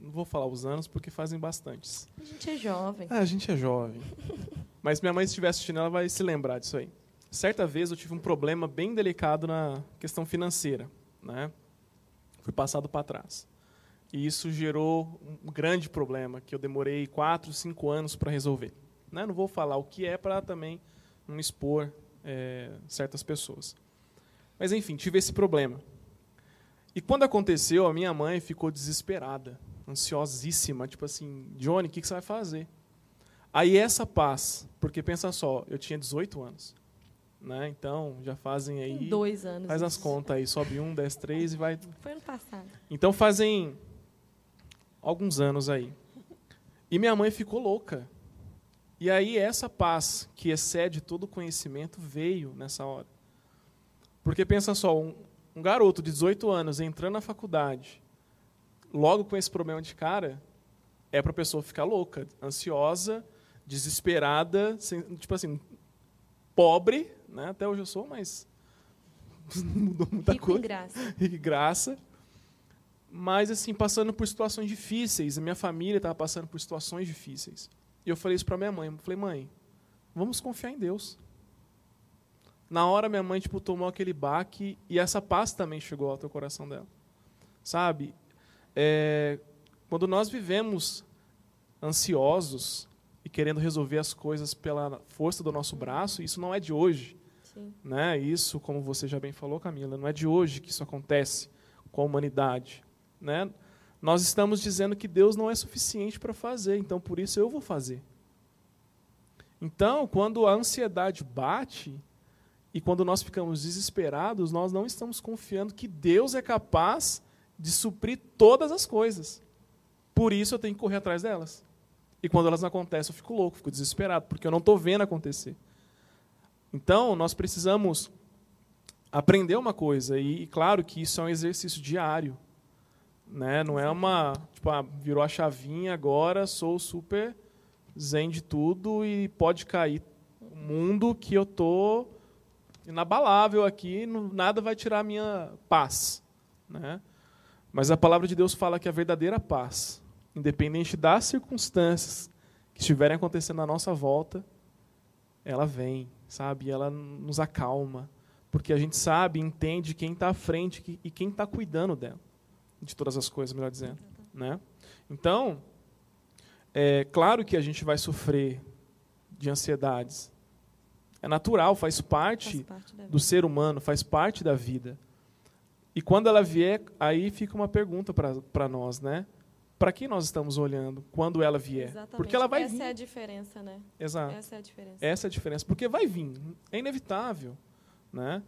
Não vou falar os anos porque fazem bastantes. A gente é jovem. Ah, a gente é jovem. Mas minha mãe, se estiver assistindo, ela vai se lembrar disso aí. Certa vez eu tive um problema bem delicado na questão financeira. Né? Fui passado para trás. E isso gerou um grande problema que eu demorei quatro, cinco anos para resolver. Né? Não vou falar o que é para também não expor é, certas pessoas. Mas enfim, tive esse problema. E quando aconteceu, a minha mãe ficou desesperada, ansiosíssima, tipo assim, Johnny, o que, que você vai fazer? Aí essa paz, porque pensa só, eu tinha 18 anos. Né? Então, já fazem aí. Tem dois anos. Faz as isso. contas aí, sobe um, desce três e vai. Foi ano passado. Então fazem alguns anos aí. E minha mãe ficou louca. E aí essa paz que excede todo o conhecimento veio nessa hora. Porque pensa só, um, um garoto de 18 anos entrando na faculdade, logo com esse problema de cara, é para a pessoa ficar louca, ansiosa, desesperada, sem- tipo assim, pobre, né? Até hoje eu sou, mas não mudou muita Rico coisa em graça. e graça. Mas, assim, passando por situações difíceis. A minha família estava passando por situações difíceis. E eu falei isso para minha mãe. Eu falei, mãe, vamos confiar em Deus. Na hora, minha mãe, tipo, tomou aquele baque e essa paz também chegou ao teu coração dela. Sabe? É, quando nós vivemos ansiosos e querendo resolver as coisas pela força do nosso braço, isso não é de hoje Sim. né? Isso, como você já bem falou, Camila, não é de hoje que isso acontece com a humanidade, né? Nós estamos dizendo que Deus não é suficiente para fazer, então por isso eu vou fazer. Então, quando a ansiedade bate e quando nós ficamos desesperados, nós não estamos confiando que Deus é capaz de suprir todas as coisas. Por isso eu tenho que correr atrás delas. E quando elas não acontecem, eu fico louco, fico desesperado, porque eu não estou vendo acontecer. Então, nós precisamos aprender uma coisa, e, e claro que isso é um exercício diário. Né? Não é uma, tipo, ah, virou a chavinha, agora sou super zen de tudo e pode cair o mundo que eu tô inabalável aqui, não- nada vai tirar a minha paz. Né? Mas a palavra de Deus fala que a verdadeira paz, independente das circunstâncias que estiverem acontecendo à nossa volta, ela vem, sabe? Ela nos acalma, porque a gente sabe, entende quem está à frente e quem está cuidando dela, de todas as coisas, melhor dizendo, né? Então, é claro que a gente vai sofrer de ansiedades. É natural, faz parte Faz parte do ser humano, faz parte da vida. E quando ela vier, aí fica uma pergunta para nós, né? Para quem nós estamos olhando quando ela vier? Exatamente. Porque ela vai Essa vir. é a diferença, né? Exato. Essa é a diferença. Essa é a diferença. Porque vai vir, é inevitável. Né?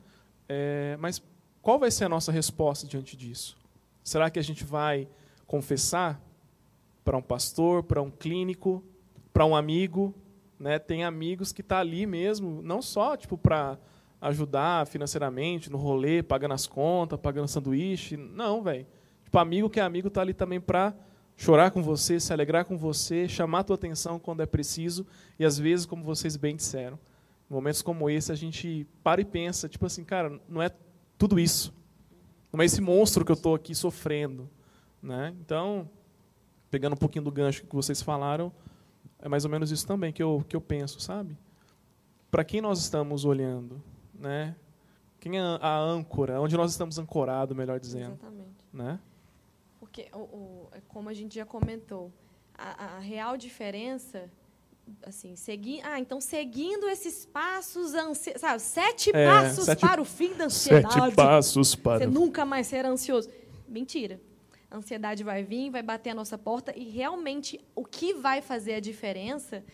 É, mas qual vai ser a nossa resposta diante disso? Será que a gente vai confessar para um pastor, para um clínico, para um amigo? Né? Tem amigos que estão ali mesmo, não só tipo, para ajudar financeiramente, no rolê, pagando as contas, pagando sanduíche. Não, velho. Tipo, amigo que é amigo está ali também para chorar com você, se alegrar com você, chamar a tua atenção quando é preciso e às vezes, como vocês bem disseram, em momentos como esse a gente para e pensa, tipo assim, cara, não é tudo isso. Não é esse monstro que eu estou aqui sofrendo, né? Então, pegando um pouquinho do gancho que vocês falaram, é mais ou menos isso também que eu que eu penso, sabe? Para quem nós estamos olhando, né? Quem é a âncora, onde nós estamos ancorados, melhor dizendo, Exatamente. né? Porque, o, o- é como a gente já comentou, a, a real diferença, assim, segui, ah, então seguindo esses passos, ansi, sabe, sete É, passos sete- para o fim da ansiedade. Sete passos para Você nunca mais será ansioso. Mentira. A ansiedade vai vir, vai bater a nossa porta e realmente o que vai fazer a diferença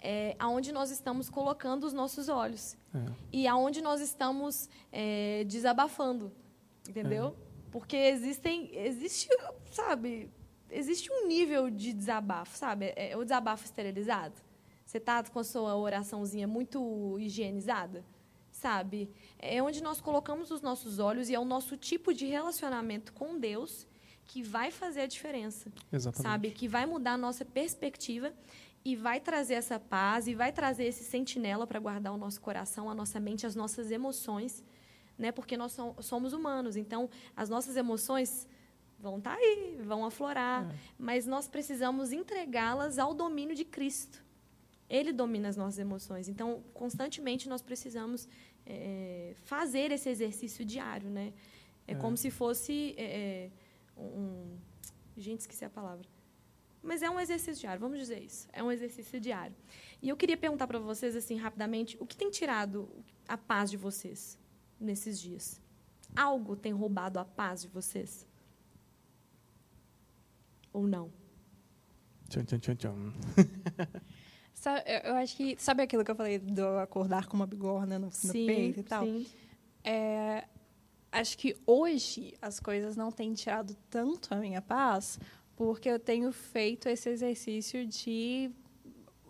é aonde nós estamos colocando os nossos olhos É. e aonde nós estamos é, desabafando, entendeu? Porque existem, existe, sabe, existe um nível de desabafo, sabe? É, é o desabafo esterilizado. Você está com a sua oraçãozinha muito higienizada, sabe? É onde nós colocamos os nossos olhos e é o nosso tipo de relacionamento com Deus que vai fazer a diferença Exatamente. sabe? Que vai mudar a nossa perspectiva e vai trazer essa paz e vai trazer esse sentinela para guardar o nosso coração, a nossa mente, as nossas emoções, né? Porque nós som- somos humanos, então as nossas emoções vão estar aí, vão aflorar, mas nós precisamos entregá-las ao domínio de Cristo. Ele domina as nossas emoções, então constantemente nós precisamos eh, fazer esse exercício diário, né? É, como se fosse eh, um, gente, esqueci a palavra. Mas é um exercício diário, vamos dizer isso. É um exercício diário. E eu queria perguntar para vocês, assim, rapidamente, o que tem tirado a paz de vocês nesses dias? Algo tem roubado a paz de vocês? Ou não? Tcham, tcham, tcham, tcham. Sabe, eu acho que. Sabe aquilo que eu falei do acordar com uma bigorna no, no peito e tal? sim. É, acho que hoje as coisas não têm tirado tanto a minha paz, porque eu tenho feito esse exercício de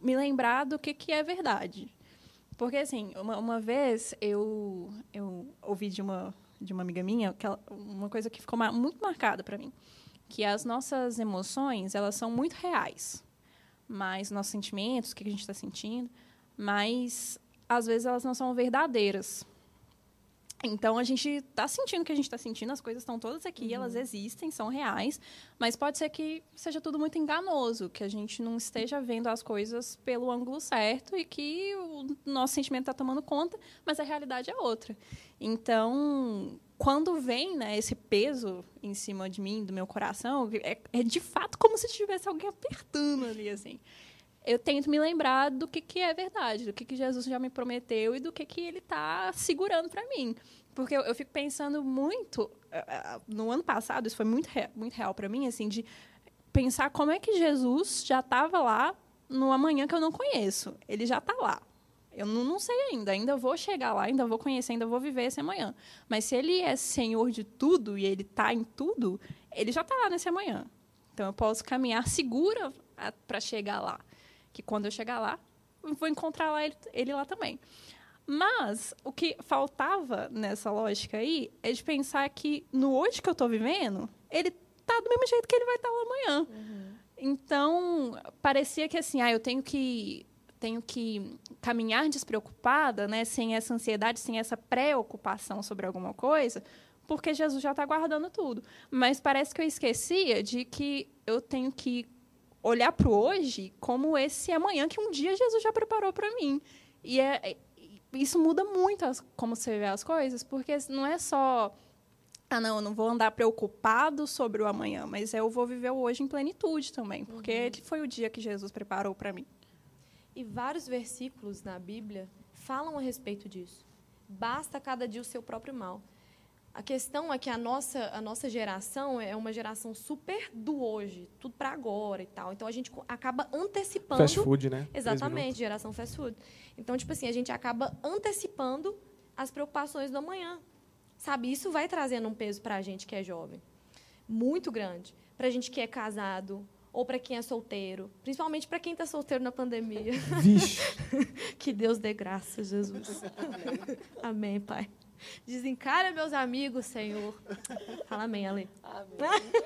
me lembrar do que, que é verdade. Porque, assim, uma, uma vez eu, eu ouvi de uma, de uma amiga minha ela- uma coisa que ficou muito marcada para mim, que as nossas emoções, elas são muito reais. Mas nossos sentimentos, o que a gente está sentindo, mas às vezes elas não são verdadeiras. Então a gente está sentindo o que a gente está sentindo, as coisas estão todas aqui, elas existem, são reais, mas pode ser que seja tudo muito enganoso, que a gente não esteja vendo as coisas pelo ângulo certo e que o nosso sentimento está tomando conta, mas a realidade é outra. Então, quando vem né, esse peso em cima de mim, do meu coração, é, é de fato como se tivesse alguém apertando ali, assim eu tento me lembrar do que, que é verdade, do que, que Jesus já me prometeu e do que, que ele está segurando para mim. Porque eu, eu fico pensando muito. eh, eh, No ano passado, isso foi muito, rea- muito real para mim, assim, de pensar como é que Jesus já estava lá no amanhã que eu não conheço. Ele já está lá. Eu não, não sei ainda, ainda vou chegar lá, ainda vou conhecer, ainda vou viver esse amanhã. Mas se ele é senhor de tudo e ele está em tudo, ele já está lá nesse amanhã. Então eu posso caminhar segura para chegar lá. Que quando eu chegar lá, eu vou encontrar lá ele, ele lá também. Mas o que faltava nessa lógica aí é de pensar que no hoje que eu estou vivendo, ele tá do mesmo jeito que ele vai estar lá amanhã. Então, parecia que assim, ah, eu tenho que tenho que caminhar despreocupada, né, sem essa ansiedade, sem essa preocupação sobre alguma coisa, porque Jesus já está guardando tudo. Mas parece que eu esquecia de que eu tenho que olhar para o hoje como esse amanhã que um dia Jesus já preparou para mim. E é, é- isso muda muito as- como você vê as coisas, porque não é só ah, não, eu não vou andar preocupado sobre o amanhã, mas eu vou viver o hoje em plenitude também, porque ele foi o dia que Jesus preparou para mim. E vários versículos na Bíblia falam a respeito disso. Basta cada dia o seu próprio mal. A questão é que a nossa, a nossa geração é uma geração super do hoje, tudo para agora e tal. Então a gente acaba antecipando. Fast food, né? Exatamente, geração fast food. Então, tipo assim, a gente acaba antecipando as preocupações do amanhã. Sabe? Isso vai trazendo um peso para a gente que é jovem. Muito grande. Para a gente que é casado ou para quem é solteiro. Principalmente para quem está solteiro na pandemia. Vixe. Que Deus dê graça, Jesus. amém, Pai. Desencara meus amigos, Senhor. Fala amém, Ale.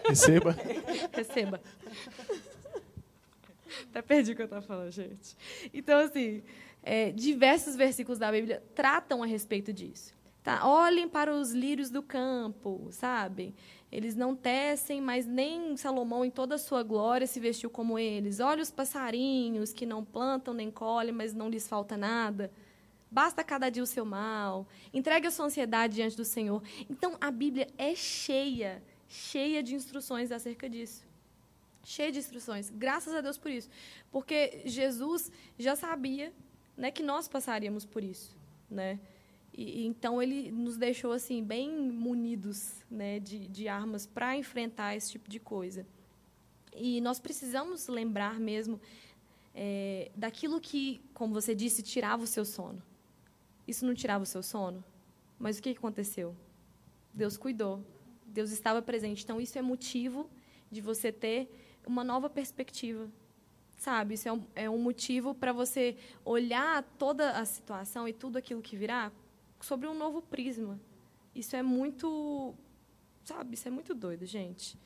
Receba. Receba. Até perdi o que eu estava falando, gente. Então, assim, é, diversos versículos da Bíblia tratam a respeito disso. Tá? Olhem para os lírios do campo, sabe? Eles não tecem, mas nem Salomão, em toda a sua glória, se vestiu como eles. Olha os passarinhos que não plantam nem colhem, mas não lhes falta nada. Basta cada dia o seu mal. Entregue a sua ansiedade diante do Senhor. Então, a Bíblia é cheia, cheia de instruções acerca disso cheia de instruções. Graças a Deus por isso. Porque Jesus já sabia né, que nós passaríamos por isso. Né? E, então, ele nos deixou assim bem munidos né, de, de armas para enfrentar esse tipo de coisa. E nós precisamos lembrar mesmo é, daquilo que, como você disse, tirava o seu sono. Isso não tirava o seu sono? Mas o que aconteceu? Deus cuidou. Deus estava presente. Então, isso é motivo de você ter uma nova perspectiva. Sabe? Isso é um, é um motivo para você olhar toda a situação e tudo aquilo que virá sobre um novo prisma. Isso é muito. Sabe? Isso é muito doido, gente.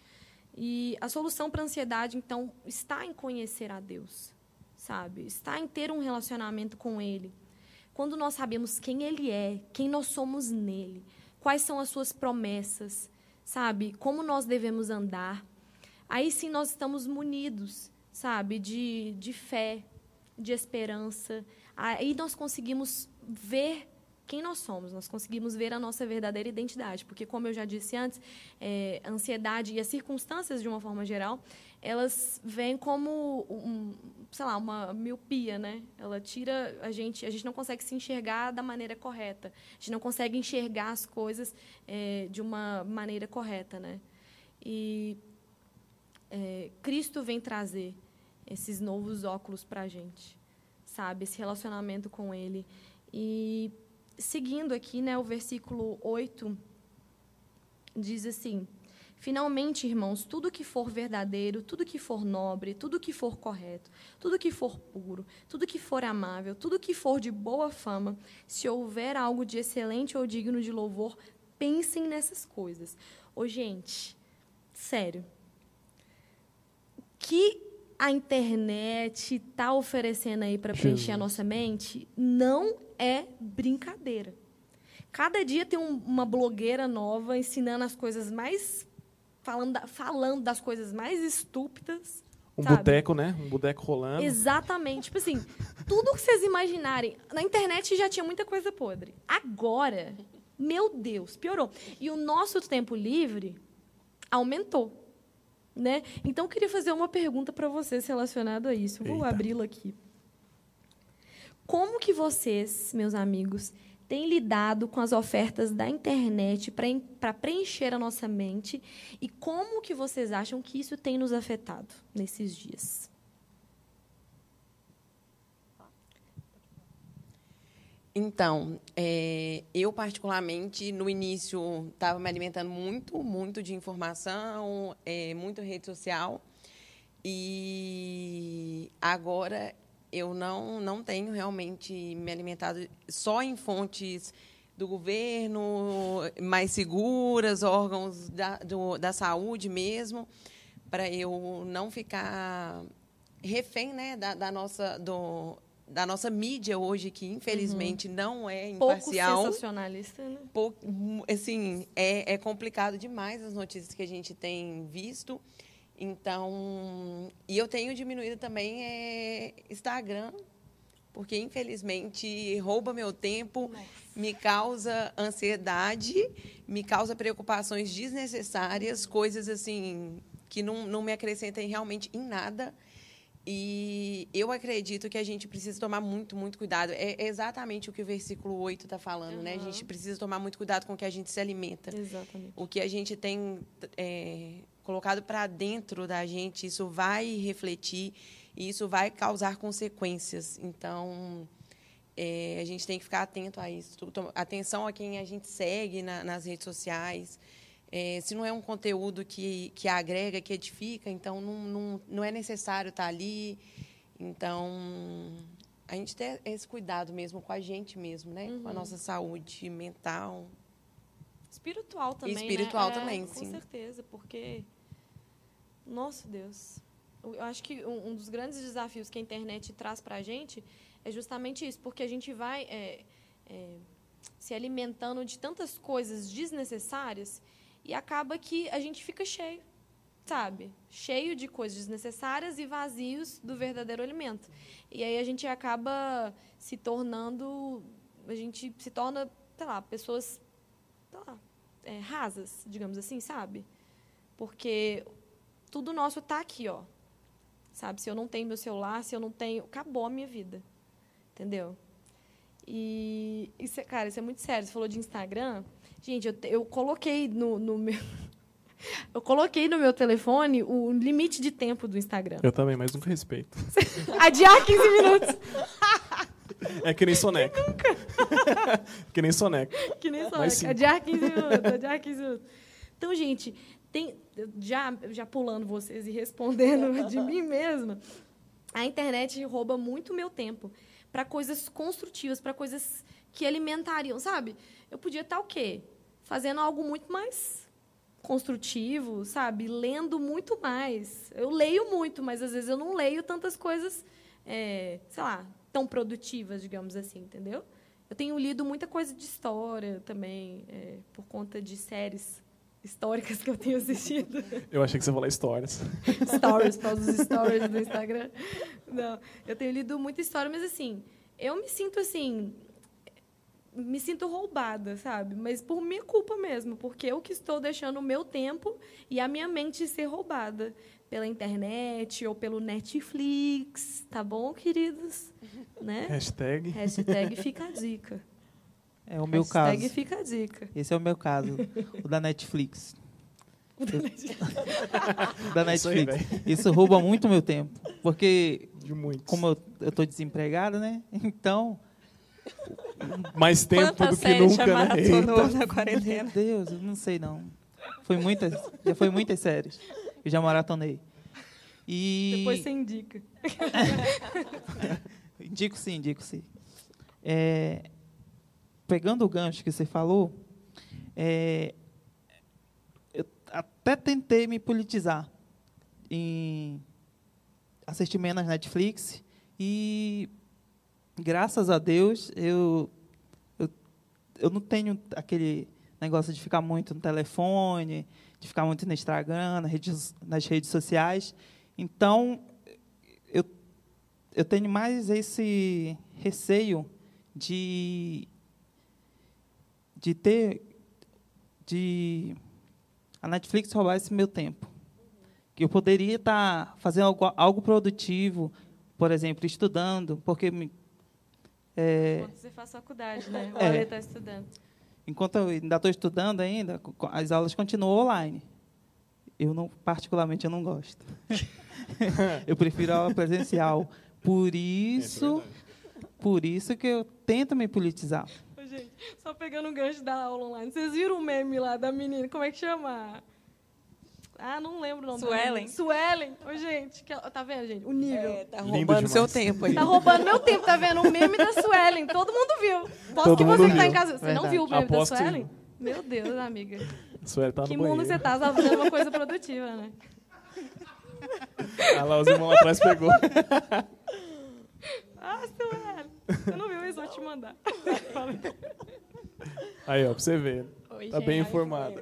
E a solução para a ansiedade, então, está em conhecer a Deus. Sabe? Está em ter um relacionamento com Ele. Quando nós sabemos quem Ele é, quem nós somos nele, quais são as suas promessas, sabe? Como nós devemos andar. Aí sim nós estamos munidos, sabe? De, de fé, de esperança. Aí nós conseguimos ver quem nós somos, nós conseguimos ver a nossa verdadeira identidade. Porque, como eu já disse antes, é, a ansiedade e as circunstâncias, de uma forma geral, elas vêm como, um, sei lá, uma miopia, né? Ela tira a gente, a gente não consegue se enxergar da maneira correta. A gente não consegue enxergar as coisas é, de uma maneira correta, né? E é, Cristo vem trazer esses novos óculos para a gente, sabe? Esse relacionamento com Ele. E seguindo aqui, né, o versículo 8 diz assim: Finalmente, irmãos, tudo que for verdadeiro, tudo que for nobre, tudo que for correto, tudo que for puro, tudo que for amável, tudo que for de boa fama, se houver algo de excelente ou digno de louvor, pensem nessas coisas. Ô, gente, sério. Que a internet está oferecendo aí para preencher a nossa mente não é brincadeira. Cada dia tem um, uma blogueira nova ensinando as coisas mais. falando, falando das coisas mais estúpidas. Um sabe? boteco, né? Um boteco rolando. Exatamente. Tipo assim, tudo que vocês imaginarem. Na internet já tinha muita coisa podre. Agora, meu Deus, piorou. E o nosso tempo livre aumentou. Né? Então, eu queria fazer uma pergunta para vocês relacionada a isso. Vou Eita. abri-la aqui. Como que vocês, meus amigos, têm lidado com as ofertas da internet para preencher a nossa mente e como que vocês acham que isso tem nos afetado nesses dias? Então, é, eu particularmente no início estava me alimentando muito, muito de informação, é, muito rede social, e agora eu não não tenho realmente me alimentado só em fontes do governo mais seguras, órgãos da, do, da saúde mesmo, para eu não ficar refém, né, da, da nossa do da nossa mídia hoje, que infelizmente não é Pouco imparcial. sensacionalista, né? Pou- assim, é, é complicado demais as notícias que a gente tem visto. Então, e eu tenho diminuído também é, Instagram, porque infelizmente rouba meu tempo, me causa ansiedade, me causa preocupações desnecessárias, coisas assim que não, não me acrescentem realmente em nada. E eu acredito que a gente precisa tomar muito, muito cuidado. É exatamente o que o versículo 8 está falando, né? A gente precisa tomar muito cuidado com o que a gente se alimenta. Exatamente. O que a gente tem é, colocado para dentro da gente, isso vai refletir e isso vai causar consequências. Então, é, a gente tem que ficar atento a isso. Atenção a quem a gente segue na- nas redes sociais. É, se não é um conteúdo que, que agrega, que edifica, então não, não, não é necessário estar ali. Então, a gente ter esse cuidado mesmo com a gente mesmo, né? Com a nossa saúde mental. Espiritual também, espiritual né? É, também, com sim. certeza, porque... Nosso Deus. Eu acho que um um dos grandes desafios que a internet traz para a gente é justamente isso, porque a gente vai é, é, se alimentando de tantas coisas desnecessárias e acaba que a gente fica cheio, sabe? Cheio de coisas desnecessárias e vazios do verdadeiro alimento. E aí a gente acaba se tornando, a gente se torna, sei lá, pessoas, sei lá, é, rasas, digamos assim, sabe? Porque tudo nosso está aqui, ó. Sabe? Se eu não tenho meu celular, se eu não tenho, acabou a minha vida. Entendeu? E isso, é- cara, isso é muito sério. Você falou de Instagram. Gente, eu, eu coloquei no, no meu eu coloquei no meu telefone o limite de tempo do Instagram. Eu também, mas nunca respeito. Adiar 15 minutos. É que nem soneca. que nem soneca. Que nem. Mas sim. Adiar 15 minutos, adiar 15 minutos. Então, gente, tem, já, já pulando vocês e respondendo de mim mesma, a internet rouba muito meu tempo para coisas construtivas, para coisas que alimentariam, sabe? Eu podia estar o quê? Fazendo algo muito mais construtivo, sabe? Lendo muito mais. Eu leio muito, mas às vezes eu não leio tantas coisas, é, sei lá, tão produtivas, digamos assim, entendeu? Eu tenho lido muita coisa de história também, é, por conta de séries históricas que eu tenho assistido. Eu achei que você ia falar histórias. stories, para os stories do Instagram. Não, eu tenho lido muita história, mas assim, eu me sinto assim me sinto roubada, sabe? Mas por minha culpa mesmo, porque eu que estou deixando o meu tempo e a minha mente ser roubada pela internet ou pelo Netflix, tá bom, queridos? Né? Hashtag. Hashtag fica a dica. É o meu Hashtag caso. fica a dica. Esse é o meu caso, o da Netflix. O da Netflix. Isso aí. Isso rouba muito meu tempo. Porque, De muitos. como eu estou desempregado, né? Então, Mais tempo Quantas do que nunca, né? maratonou Eita. na meu quarentena? Deus, eu não sei não. Foi muitas, já foi muitas séries. Eu já maratonei. E Depois você indica. Indico sim, indico sim. É, pegando o gancho que você falou, é, eu até tentei me politizar em assistir menos Netflix e graças a Deus eu, eu, eu não tenho aquele negócio de ficar muito no telefone, de ficar muito no Instagram, nas redes, nas redes sociais. Então, eu, eu tenho mais esse receio de, de ter de a Netflix roubar esse meu tempo. Que eu poderia estar fazendo algo, algo produtivo, por exemplo, estudando, porque me- é, Enquanto você faz faculdade, né? O É. Ale está estudando. enquanto eu ainda estou estudando ainda, as aulas continuam online. Eu não, particularmente, eu não gosto. eu prefiro a aula presencial. Por isso, por isso que eu tento me politizar. Ô, gente, só pegando o gancho da aula online. Vocês viram o meme lá da menina? Como é que chama? Ah, não lembro o nome. da Suelen. Suelen. Ô, gente, que tá vendo, gente? O nível. É, tá roubando seu tempo aí. Tá roubando meu tempo, tá vendo? O meme da Suelen. Todo mundo viu. Posso Todo que você que tá em casa. Você não Verdade. viu o meme Aposto da que Suelen? Meu Deus, amiga. Sueli tá no que banheiro. mundo você tá Você tá fazendo uma coisa produtiva, né? Ah lá, os irmãos lá atrás pegou. Ah, Suelen. Você não viu isso? Vou te mandar. Aí, ó, pra você ver. Oi, Tá gente. bem informado.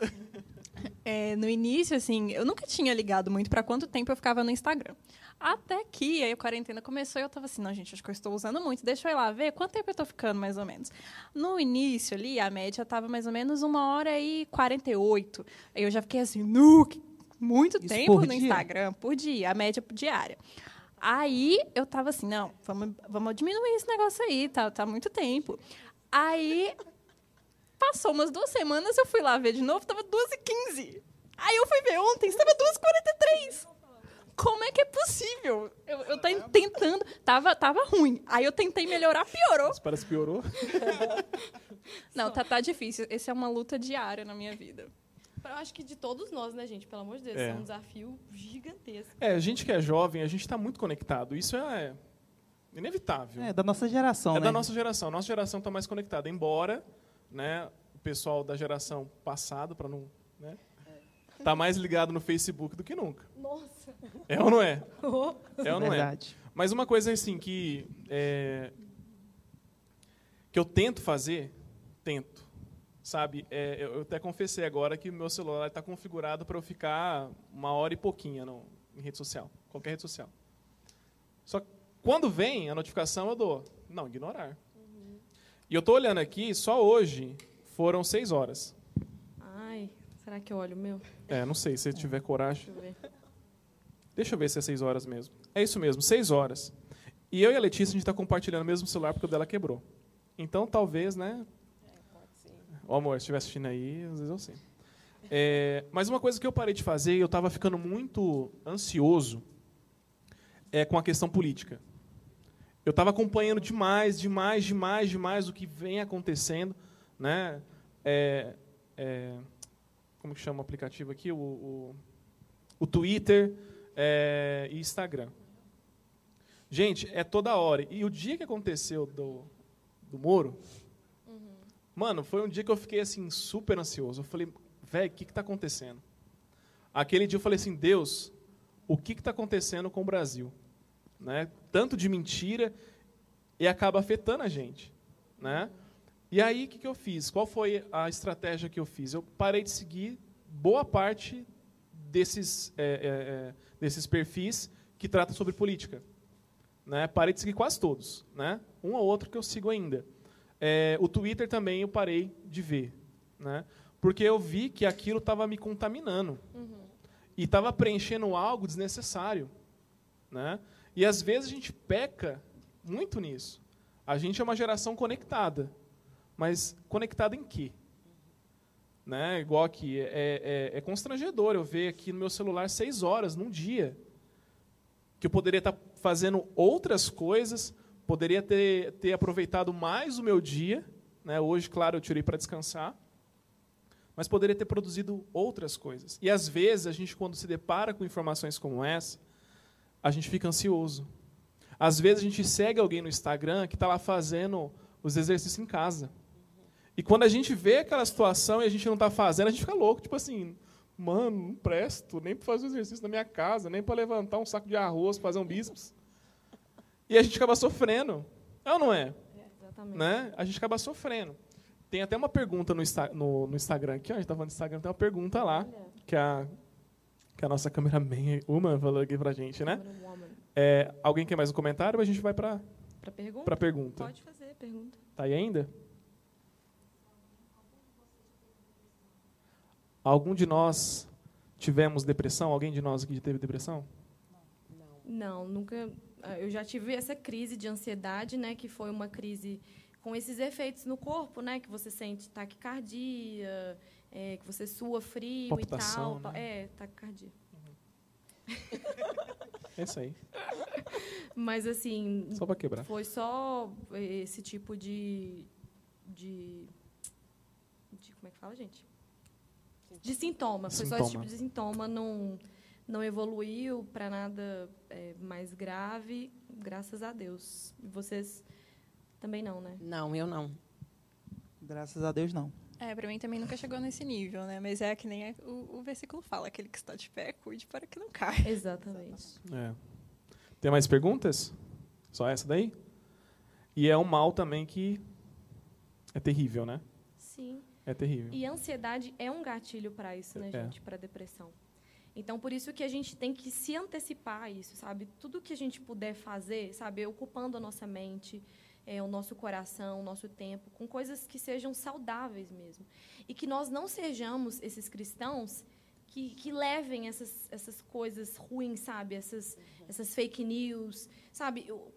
É, no início, assim, eu nunca tinha ligado muito para quanto tempo eu ficava no Instagram. Até que aí a quarentena começou e eu tava assim, não, gente, acho que eu estou usando muito. Deixa eu ir lá ver quanto tempo eu tô ficando, mais ou menos. No início ali, a média tava mais ou menos uma hora e 48. Aí eu já fiquei assim, nu, muito Isso tempo no? Instagram, por dia, a média diária. Aí eu tava assim, não, vamos, vamos diminuir esse negócio aí, tá, tá muito tempo. Aí Passou umas duas semanas, eu fui lá ver de novo, tava 2h15. Aí eu fui ver ontem, estava 2h43. Como é que é possível? Eu, eu tô tentando. Tava, tava ruim. Aí eu tentei melhorar, piorou. Isso parece que piorou. Não, tá, tá difícil. Essa é uma luta diária na minha vida. Eu acho que de todos nós, né, gente? Pelo amor de Deus, É. é um desafio gigantesco. É, a gente que é jovem, a gente tá muito conectado. Isso é inevitável. É da nossa geração, É né? da nossa geração. Nossa geração está mais conectada. Embora, né, o pessoal da geração passada, para não, né, tá mais ligado no Facebook do que nunca. Nossa. É ou não é? É ou não é? Verdade. Mas uma coisa assim que é, que eu tento fazer, tento, sabe? É, eu eu até confessei agora que o meu celular está configurado para eu ficar uma hora e pouquinha no, em rede social, qualquer rede social. Só que quando vem a notificação eu dou, não, ignorar. E eu tô olhando aqui, só hoje foram seis horas. Ai, será que eu olho o meu? É, não sei, se tiver coragem. Deixa eu ver. Deixa eu ver se é seis horas mesmo. É isso mesmo, seis horas. E eu e a Letícia, a gente está compartilhando o mesmo celular porque o dela quebrou. Então, talvez, né? Ó, amor, se estiver assistindo aí, às vezes eu sei. É, mas uma coisa que eu parei de fazer, e eu estava ficando muito ansioso, é com a questão política. Eu estava acompanhando demais, demais, demais, demais o que vem acontecendo. Né? É, é, como que chama o aplicativo aqui? O, o, o Twitter é, e Instagram. Gente, é toda hora. E o dia que aconteceu do, do Moro, mano, foi um dia que eu fiquei assim super ansioso. Eu falei, velho, o que está acontecendo? Aquele dia eu falei assim, Deus, o que está acontecendo com o Brasil? Né? Tanto de mentira e acaba afetando a gente. Né? E aí, o que, que eu fiz? Qual foi a estratégia que eu fiz? Eu parei de seguir boa parte desses, é, é, é, desses perfis que tratam sobre política. Né? Parei de seguir quase todos. Né? Um ou outro que eu sigo ainda. É, o Twitter também eu parei de ver, né? Porque eu vi que aquilo estava me contaminando e estava preenchendo algo desnecessário, né? E às vezes a gente peca muito nisso. A gente é uma geração conectada, mas conectada em quê? Né? Igual aqui, é, é, é constrangedor eu ver aqui no meu celular seis horas num dia, que eu poderia estar fazendo outras coisas, poderia ter, ter aproveitado mais o meu dia. Né? Hoje, claro, eu tirei para descansar, mas poderia ter produzido outras coisas. E às vezes a gente, quando se depara com informações como essa, a gente fica ansioso. Às vezes a gente segue alguém no Instagram que está lá fazendo os exercícios em casa. E quando a gente vê aquela situação e a gente não está fazendo, a gente fica louco. Tipo assim, mano, não presto nem para fazer o exercício na minha casa, nem para levantar um saco de arroz, fazer um bíceps. E a gente acaba sofrendo. É ou não é? É, exatamente. Né? A gente acaba sofrendo. Tem até uma pergunta no, Insta, no, no Instagram aqui, ó, a gente está falando do Instagram, tem uma pergunta lá, Olha, que a, que a nossa cameraman, uma, falou aqui pra gente, né? É, alguém quer mais um comentário ou a gente vai para Pra pergunta? a pergunta? Pode fazer pergunta. Tá aí ainda? Algum de nós tivemos depressão? Alguém de nós aqui teve depressão? Não, nunca. ah, Eu já tive essa crise de ansiedade, né? Que foi uma crise com esses efeitos no corpo, né? Que você sente taquicardia, é, que você sua frio Palpitação, e tal. né? É, taquicardia. É isso aí. Mas assim, Só para quebrar. foi só esse tipo de, de, de como é que fala, gente? De sintoma. Foi só esse Sintoma. tipo de sintoma, não não evoluiu para nada é, mais grave, graças a Deus. E vocês também não, né? Não, eu não. Graças a Deus, não. É, pra mim também nunca chegou nesse nível, né? Mas é que nem é- o, o versículo fala, aquele que está de pé, cuide para que não caia. Exatamente. É. Tem mais perguntas? Só essa daí? E é um mal também que é terrível, né? Sim. É terrível. E a ansiedade é um gatilho para isso, né, É. gente? Para depressão. Então, por isso que a gente tem que se antecipar a isso, sabe? Tudo que a gente puder fazer, sabe? Ocupando a nossa mente, é, o nosso coração, o nosso tempo, com coisas que sejam saudáveis mesmo. E que nós não sejamos esses cristãos que, que levem essas, essas coisas ruins, sabe? Essas, essas fake news, sabe? Eu,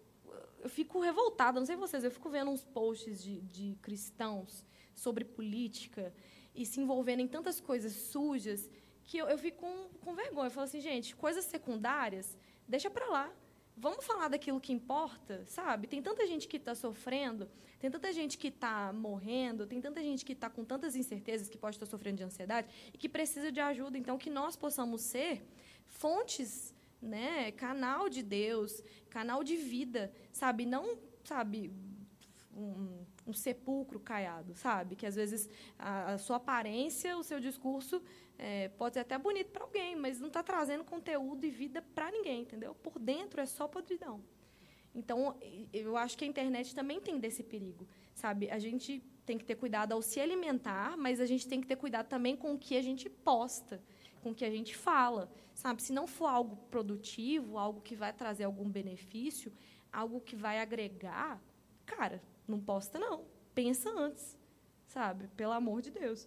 eu fico revoltada, não sei vocês, eu fico vendo uns posts de, de cristãos sobre política e se envolvendo em tantas coisas sujas que eu, eu fico com, com vergonha. Eu falo assim, gente, coisas secundárias, deixa para lá. Vamos falar daquilo que importa, sabe? Tem tanta gente que está sofrendo, tem tanta gente que está morrendo, tem tanta gente que está com tantas incertezas que pode estar sofrendo de ansiedade e que precisa de ajuda. Então, que nós possamos ser fontes, né? Canal de Deus, canal de vida, sabe? Não, sabe, um, um sepulcro caiado, sabe? Que às vezes a, a sua aparência, o seu discurso é, pode ser até bonito para alguém, mas não está trazendo conteúdo e vida para ninguém, entendeu? Por dentro é só podridão. Então, eu acho que a internet também tem desse perigo, sabe? A gente tem que ter cuidado ao se alimentar, mas a gente tem que ter cuidado também com o que a gente posta, com o que a gente fala, sabe? Se não for algo produtivo, algo que vai trazer algum benefício, algo que vai agregar, cara, não posta não. Pensa antes, sabe? Pelo amor de Deus.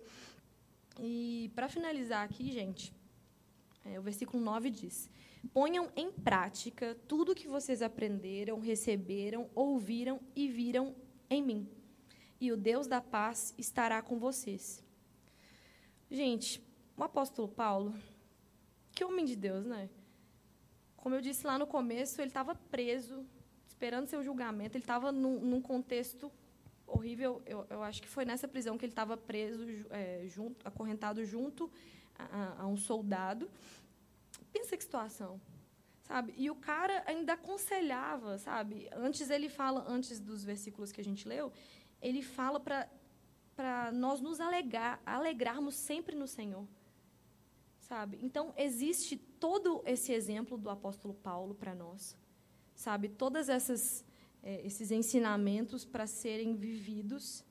E para finalizar aqui, gente, é, o versículo 9 diz: Ponham em prática tudo que vocês aprenderam, receberam, ouviram e viram em mim. E o Deus da paz estará com vocês. Gente, o apóstolo Paulo, que homem de Deus, né? Como eu disse lá no começo, ele estava preso, esperando seu julgamento. Ele estava num, num contexto horrível. Eu, eu acho que foi nessa prisão que ele estava preso, é, junto, acorrentado junto a, a- um soldado. Pensa que situação, sabe? E o cara ainda aconselhava, sabe? Antes ele fala, antes dos versículos que a gente leu, ele fala para nós nos alegar, alegrarmos sempre no Senhor, sabe? Então existe todo esse exemplo do apóstolo Paulo para nós, sabe? Todas essas eh, esses ensinamentos para serem vividos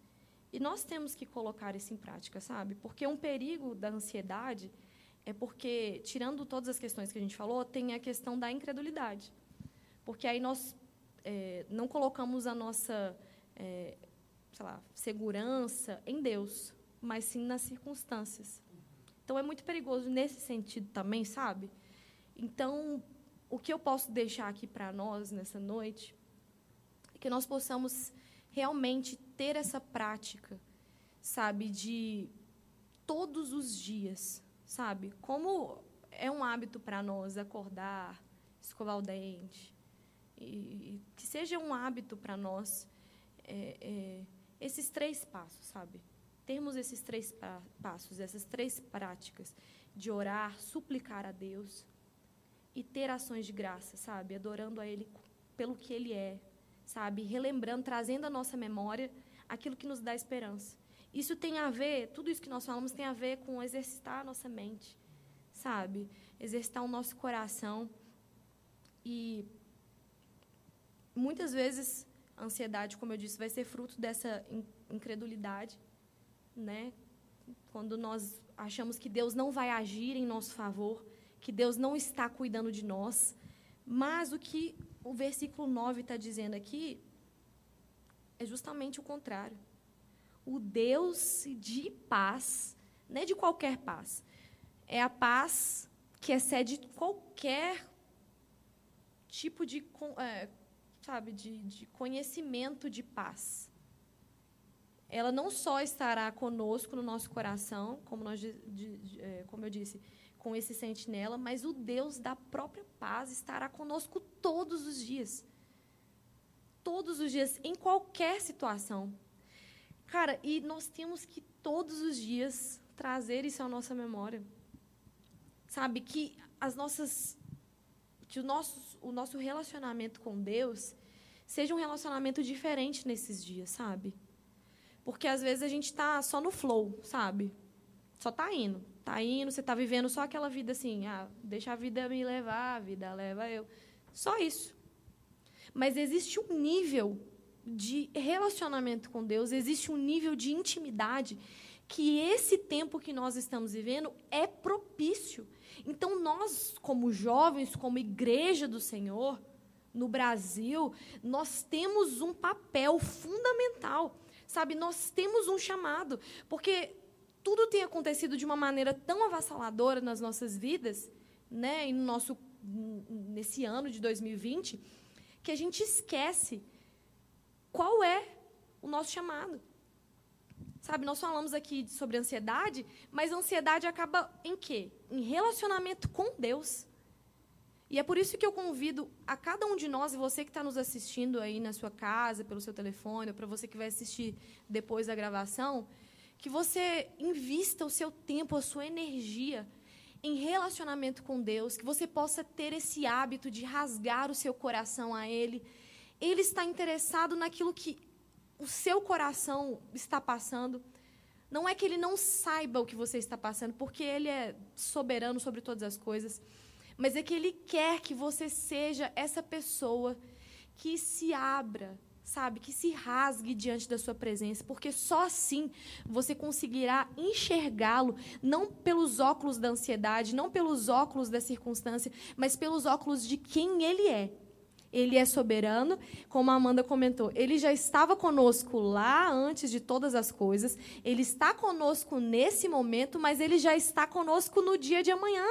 e nós temos que colocar isso em prática, sabe? Porque um perigo da ansiedade é porque, tirando todas as questões que a gente falou, tem a questão da incredulidade. Porque aí nós eh, não colocamos a nossa, sei lá, segurança em Deus, mas sim nas circunstâncias. Então é muito perigoso nesse sentido também, sabe? Então, o que eu posso deixar aqui para nós nessa noite é que nós possamos realmente ter essa prática, sabe, de todos os dias, sabe? Como é um hábito para nós acordar, escovar o dente, e, que seja um hábito para nós é, é, esses três passos, sabe? Termos esses três passos, essas três práticas de orar, suplicar a Deus e ter ações de graça, sabe? Adorando a Ele pelo que Ele é, sabe? Relembrando, trazendo à nossa memória aquilo que nos dá esperança. Isso tem a ver, tudo isso que nós falamos tem a ver com exercitar a nossa mente, sabe? Exercitar o nosso coração. E muitas vezes a ansiedade, como eu disse, vai ser fruto dessa incredulidade, né? Quando nós achamos que Deus não vai agir em nosso favor, que Deus não está cuidando de nós. Mas o que o versículo 9 está dizendo aqui é justamente o contrário. O Deus de paz, não é de qualquer paz, é a paz que excede qualquer tipo de, é, sabe, de, de conhecimento de paz. Ela não só estará conosco no nosso coração, como, nós, de, de, é, como eu disse, com esse sentinela, mas o Deus da própria paz estará conosco todos os dias. Todos os dias, em qualquer situação. Cara, e nós temos que todos os dias trazer isso à nossa memória. Sabe que as nossas que o nosso, o nosso relacionamento com Deus seja um relacionamento diferente nesses dias, sabe? Porque às vezes a gente está só no flow, sabe? Só está indo. Está indo, você está vivendo só aquela vida assim, ah, deixa a vida me levar, a vida leva eu. Só isso. Mas existe um nível de relacionamento com Deus, existe um nível de intimidade que esse tempo que nós estamos vivendo é propício. Então, nós, como jovens, como igreja do Senhor, no Brasil, nós temos um papel fundamental. Sabe, nós temos um chamado. Porque tudo tem acontecido de uma maneira tão avassaladora nas nossas vidas, né, e no nosso nesse ano de 2020, que a gente esquece qual é o nosso chamado. Sabe, nós falamos aqui sobre ansiedade, mas a ansiedade acaba em quê? Em relacionamento com Deus. E é por isso que eu convido a cada um de nós, e você que está nos assistindo aí na sua casa, pelo seu telefone, ou para você que vai assistir depois da gravação, que você invista o seu tempo, a sua energia em relacionamento com Deus, que você possa ter esse hábito de rasgar o seu coração a Ele. Ele está interessado naquilo que o seu coração está passando. Não é que ele não saiba o que você está passando, porque ele é soberano sobre todas as coisas, mas é que ele quer que você seja essa pessoa que se abra sabe, que se rasgue diante da sua presença, porque só assim você conseguirá enxergá-lo, não pelos óculos da ansiedade, não pelos óculos da circunstância, mas pelos óculos de quem ele é. Ele é soberano, como a Amanda comentou. Ele já estava conosco lá antes de todas as coisas. Ele está conosco nesse momento, mas ele já está conosco no dia de amanhã.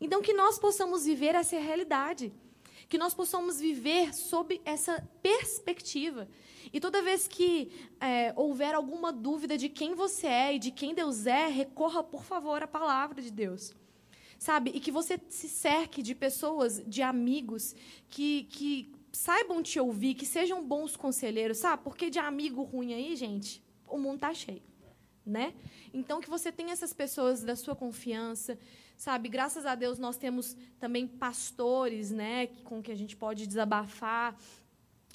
Então, que nós possamos viver essa realidade que nós possamos viver sob essa perspectiva. E toda vez que é, houver alguma dúvida de quem você é e de quem Deus é, recorra, por favor, à palavra de Deus. Sabe? E que você se cerque de pessoas, de amigos, que, que saibam te ouvir, que sejam bons conselheiros, sabe? Porque de amigo ruim aí, gente, o mundo está cheio. Né? Então, que você tenha essas pessoas da sua confiança, sabe? Graças a Deus nós temos também pastores, né, com que a gente pode desabafar.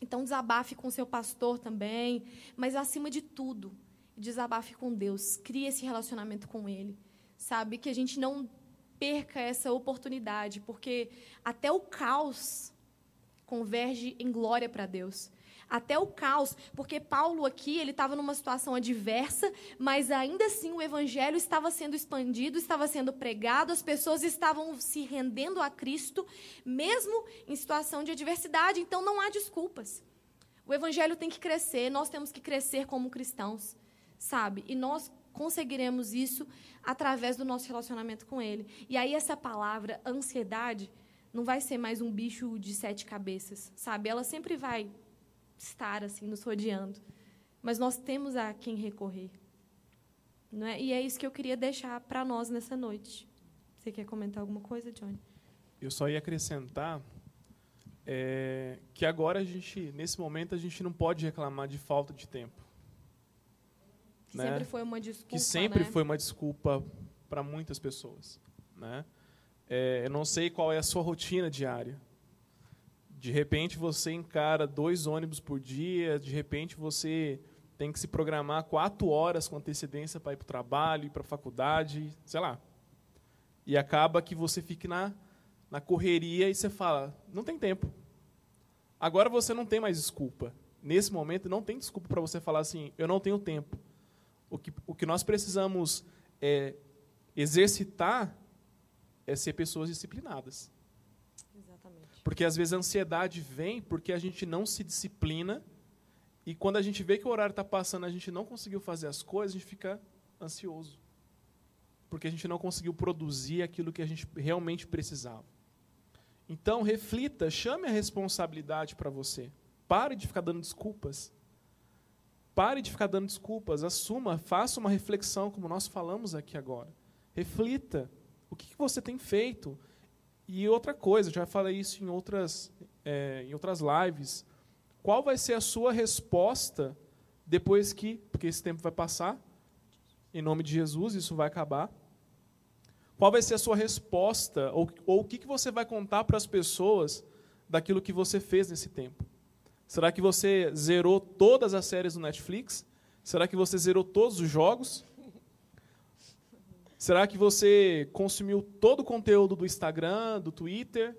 Então desabafe com seu pastor também, mas acima de tudo, desabafe com Deus, crie esse relacionamento com ele. Sabe que a gente não perca essa oportunidade, porque até o caos converge em glória para Deus até o caos, porque Paulo aqui ele estava numa situação adversa, mas ainda assim o evangelho estava sendo expandido, estava sendo pregado, as pessoas estavam se rendendo a Cristo, mesmo em situação de adversidade. Então não há desculpas. O evangelho tem que crescer, nós temos que crescer como cristãos, sabe? E nós conseguiremos isso através do nosso relacionamento com ele. E aí essa palavra ansiedade não vai ser mais um bicho de sete cabeças, sabe? Ela sempre vai estar assim nos rodeando. Mas nós temos a quem recorrer. Não é? E é isso que eu queria deixar para nós nessa noite. Você quer comentar alguma coisa, Johnny? Eu só ia acrescentar é, que agora a gente, nesse momento, a gente não pode reclamar de falta de tempo. Que né? sempre foi uma desculpa. Que sempre né? foi uma desculpa para muitas pessoas, né? É, eu não sei qual é a sua rotina diária. De repente você encara dois ônibus por dia, de repente você tem que se programar quatro horas com antecedência para ir para o trabalho, para a faculdade, sei lá. E acaba que você fique na, na correria e você fala, não tem tempo. Agora você não tem mais desculpa. Nesse momento, não tem desculpa para você falar assim, eu não tenho tempo. O que, o que nós precisamos é, exercitar é ser pessoas disciplinadas. Porque às vezes a ansiedade vem porque a gente não se disciplina e quando a gente vê que o horário está passando, a gente não conseguiu fazer as coisas, a gente fica ansioso. Porque a gente não conseguiu produzir aquilo que a gente realmente precisava. Então, reflita, chame a responsabilidade para você. Pare de ficar dando desculpas. Pare de ficar dando desculpas. Assuma, faça uma reflexão, como nós falamos aqui agora. Reflita. O que, você tem feito? E outra coisa, já falei isso em outras, é, em outras lives. Qual vai ser a sua resposta depois que, porque esse tempo vai passar, em nome de Jesus, isso vai acabar. Qual vai ser a sua resposta, ou, ou o que, que você vai contar para as pessoas daquilo que você fez nesse tempo? Será que você zerou todas as séries do Netflix? Será que você zerou todos os jogos? Será que você consumiu todo o conteúdo do Instagram, do Twitter?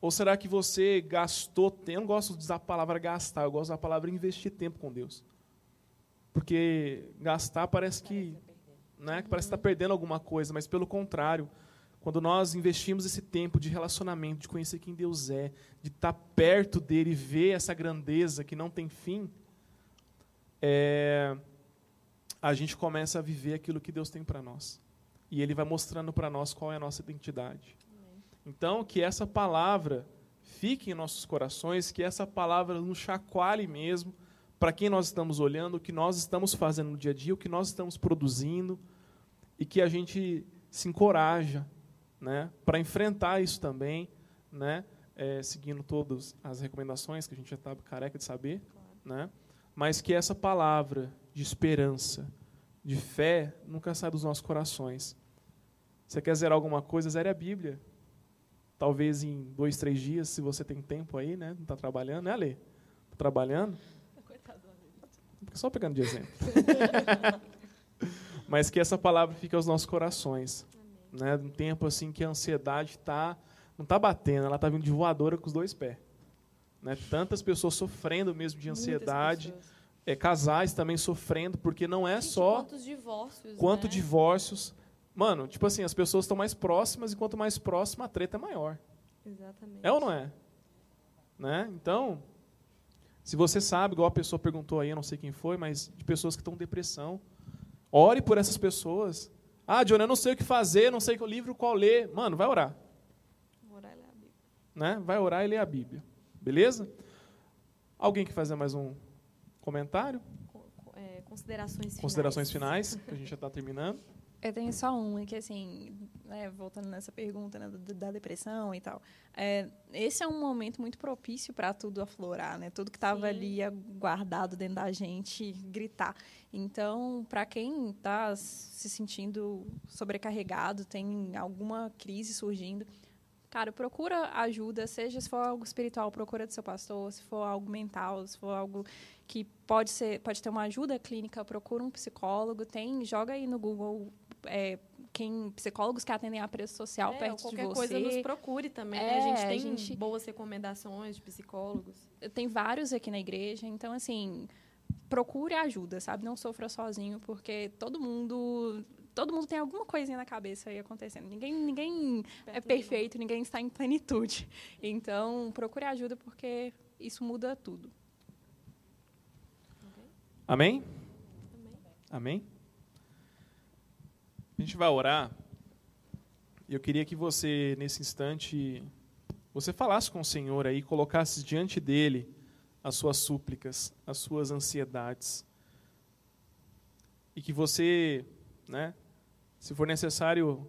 Ou será que você gastou tempo? Eu não gosto de usar a palavra gastar, eu gosto da palavra investir tempo com Deus. Porque gastar parece que, né, que parece estar tá perdendo alguma coisa, mas pelo contrário, quando nós investimos esse tempo de relacionamento, de conhecer quem Deus é, de estar tá perto dele e ver essa grandeza que não tem fim, é, a gente começa a viver aquilo que Deus tem para nós. E Ele vai mostrando para nós qual é a nossa identidade. Então, que essa palavra fique em nossos corações, que essa palavra nos chacoalhe mesmo para quem nós estamos olhando, o que nós estamos fazendo no dia a dia, o que nós estamos produzindo, e que a gente se encoraja né, para enfrentar isso também, né, é, seguindo todas as recomendações que a gente já está careca de saber, claro. né, mas que essa palavra de esperança, de fé, nunca sai dos nossos corações. Você quer zerar alguma coisa, zere a Bíblia. Talvez em dois, três dias, se você tem tempo aí, né? Não está trabalhando, né, Ale? Está trabalhando? Só pegando de exemplo. Mas que essa palavra fique aos nossos corações. Né? Um tempo assim que a ansiedade tá, não está batendo, ela está vindo de voadora com os dois pés. Né? Tantas pessoas sofrendo mesmo de ansiedade. É, casais também sofrendo, porque não é Gente, só. Quantos divórcios? Quanto né? divórcios. Mano, tipo assim, as pessoas estão mais próximas e quanto mais próxima a treta é maior. Exatamente. É ou não é? Né? Então, se você sabe, igual a pessoa perguntou aí, eu não sei quem foi, mas de pessoas que estão em depressão, ore por essas pessoas. Ah, Johnny, eu não sei o que fazer, não sei o livro qual ler. Mano, vai orar. Orar e ler a Bíblia. Né? Vai orar e ler a Bíblia. Beleza? Alguém quer fazer mais um comentário? É, considerações finais. Considerações finais, que a gente já está terminando. Eu tenho só um, é que assim, né, voltando nessa pergunta né, da depressão e tal, é, esse é um momento muito propício para tudo aflorar, né? Tudo que estava ali guardado dentro da gente gritar. Então, para quem está se sentindo sobrecarregado, tem alguma crise surgindo, cara, procura ajuda, seja se for algo espiritual, procura do seu pastor, se for algo mental, se for algo que pode ser, pode ter uma ajuda clínica, procura um psicólogo, tem, joga aí no Google é, quem psicólogos que atendem a preço social é, perto de você. Qualquer coisa nos procure também. É, né? A gente tem a gente... boas recomendações de psicólogos. Tem vários aqui na igreja, então assim procure ajuda, sabe? Não sofra sozinho, porque todo mundo todo mundo tem alguma coisinha na cabeça aí acontecendo. Ninguém, ninguém é perfeito, ninguém está em plenitude. Então, procure ajuda porque isso muda tudo. Amém? Amém? A gente vai orar. E eu queria que você, nesse instante, você falasse com o Senhor aí, colocasse diante dele as suas súplicas, as suas ansiedades. E que você, né, se for necessário,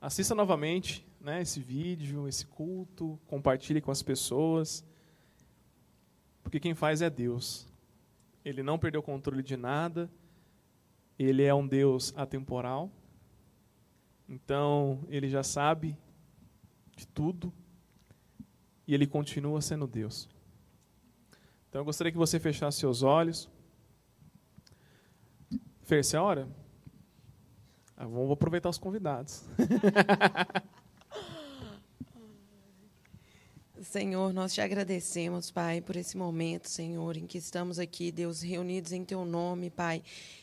assista novamente né, esse vídeo, esse culto, compartilhe com as pessoas. Porque quem faz é Deus. Ele não perdeu o controle de nada. Ele é um Deus atemporal. Então, ele já sabe de tudo. E ele continua sendo Deus. Então, eu gostaria que você fechasse seus olhos. Fer, você é hora? Ah, vamos aproveitar os convidados. Senhor, nós te agradecemos, Pai, por esse momento, Senhor, em que estamos aqui, Deus, reunidos em Teu nome, Pai,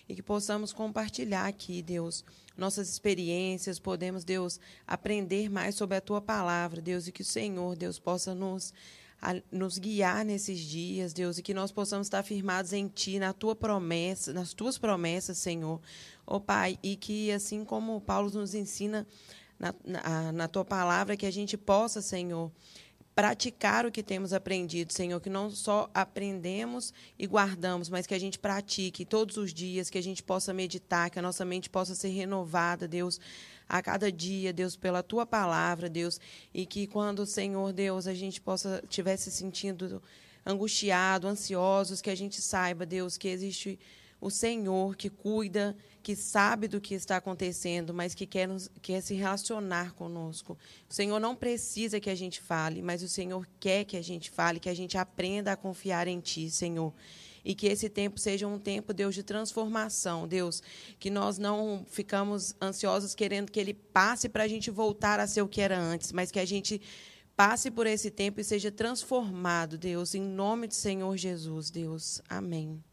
e que possamos compartilhar aqui, Deus, nossas experiências, podemos, Deus, aprender mais sobre a Tua palavra, Deus, e que o Senhor, Deus, possa nos, a, nos guiar nesses dias, Deus, e que nós possamos estar firmados em Ti, na Tua promessa, nas Tuas promessas, Senhor, ó oh, Pai, e que assim como Paulo nos ensina na, na, na Tua palavra, que a gente possa, Senhor, praticar o que temos aprendido, Senhor, que não só aprendemos e guardamos, mas que a gente pratique todos os dias, que a gente possa meditar, que a nossa mente possa ser renovada, Deus, a cada dia, Deus, pela tua palavra, Deus, e que quando, Senhor, Deus, a gente possa estiver se sentindo angustiado, ansiosos, que a gente saiba, Deus, que existe o Senhor que cuida, que sabe do que está acontecendo, mas que quer, nos, quer se relacionar conosco. O Senhor não precisa que a gente fale, mas o Senhor quer que a gente fale, que a gente aprenda a confiar em Ti, Senhor. E que esse tempo seja um tempo, Deus, de transformação, Deus. Que nós não ficamos ansiosos querendo que Ele passe para a gente voltar a ser o que era antes, mas que a gente passe por esse tempo e seja transformado, Deus, em nome do Senhor Jesus, Deus. Amém.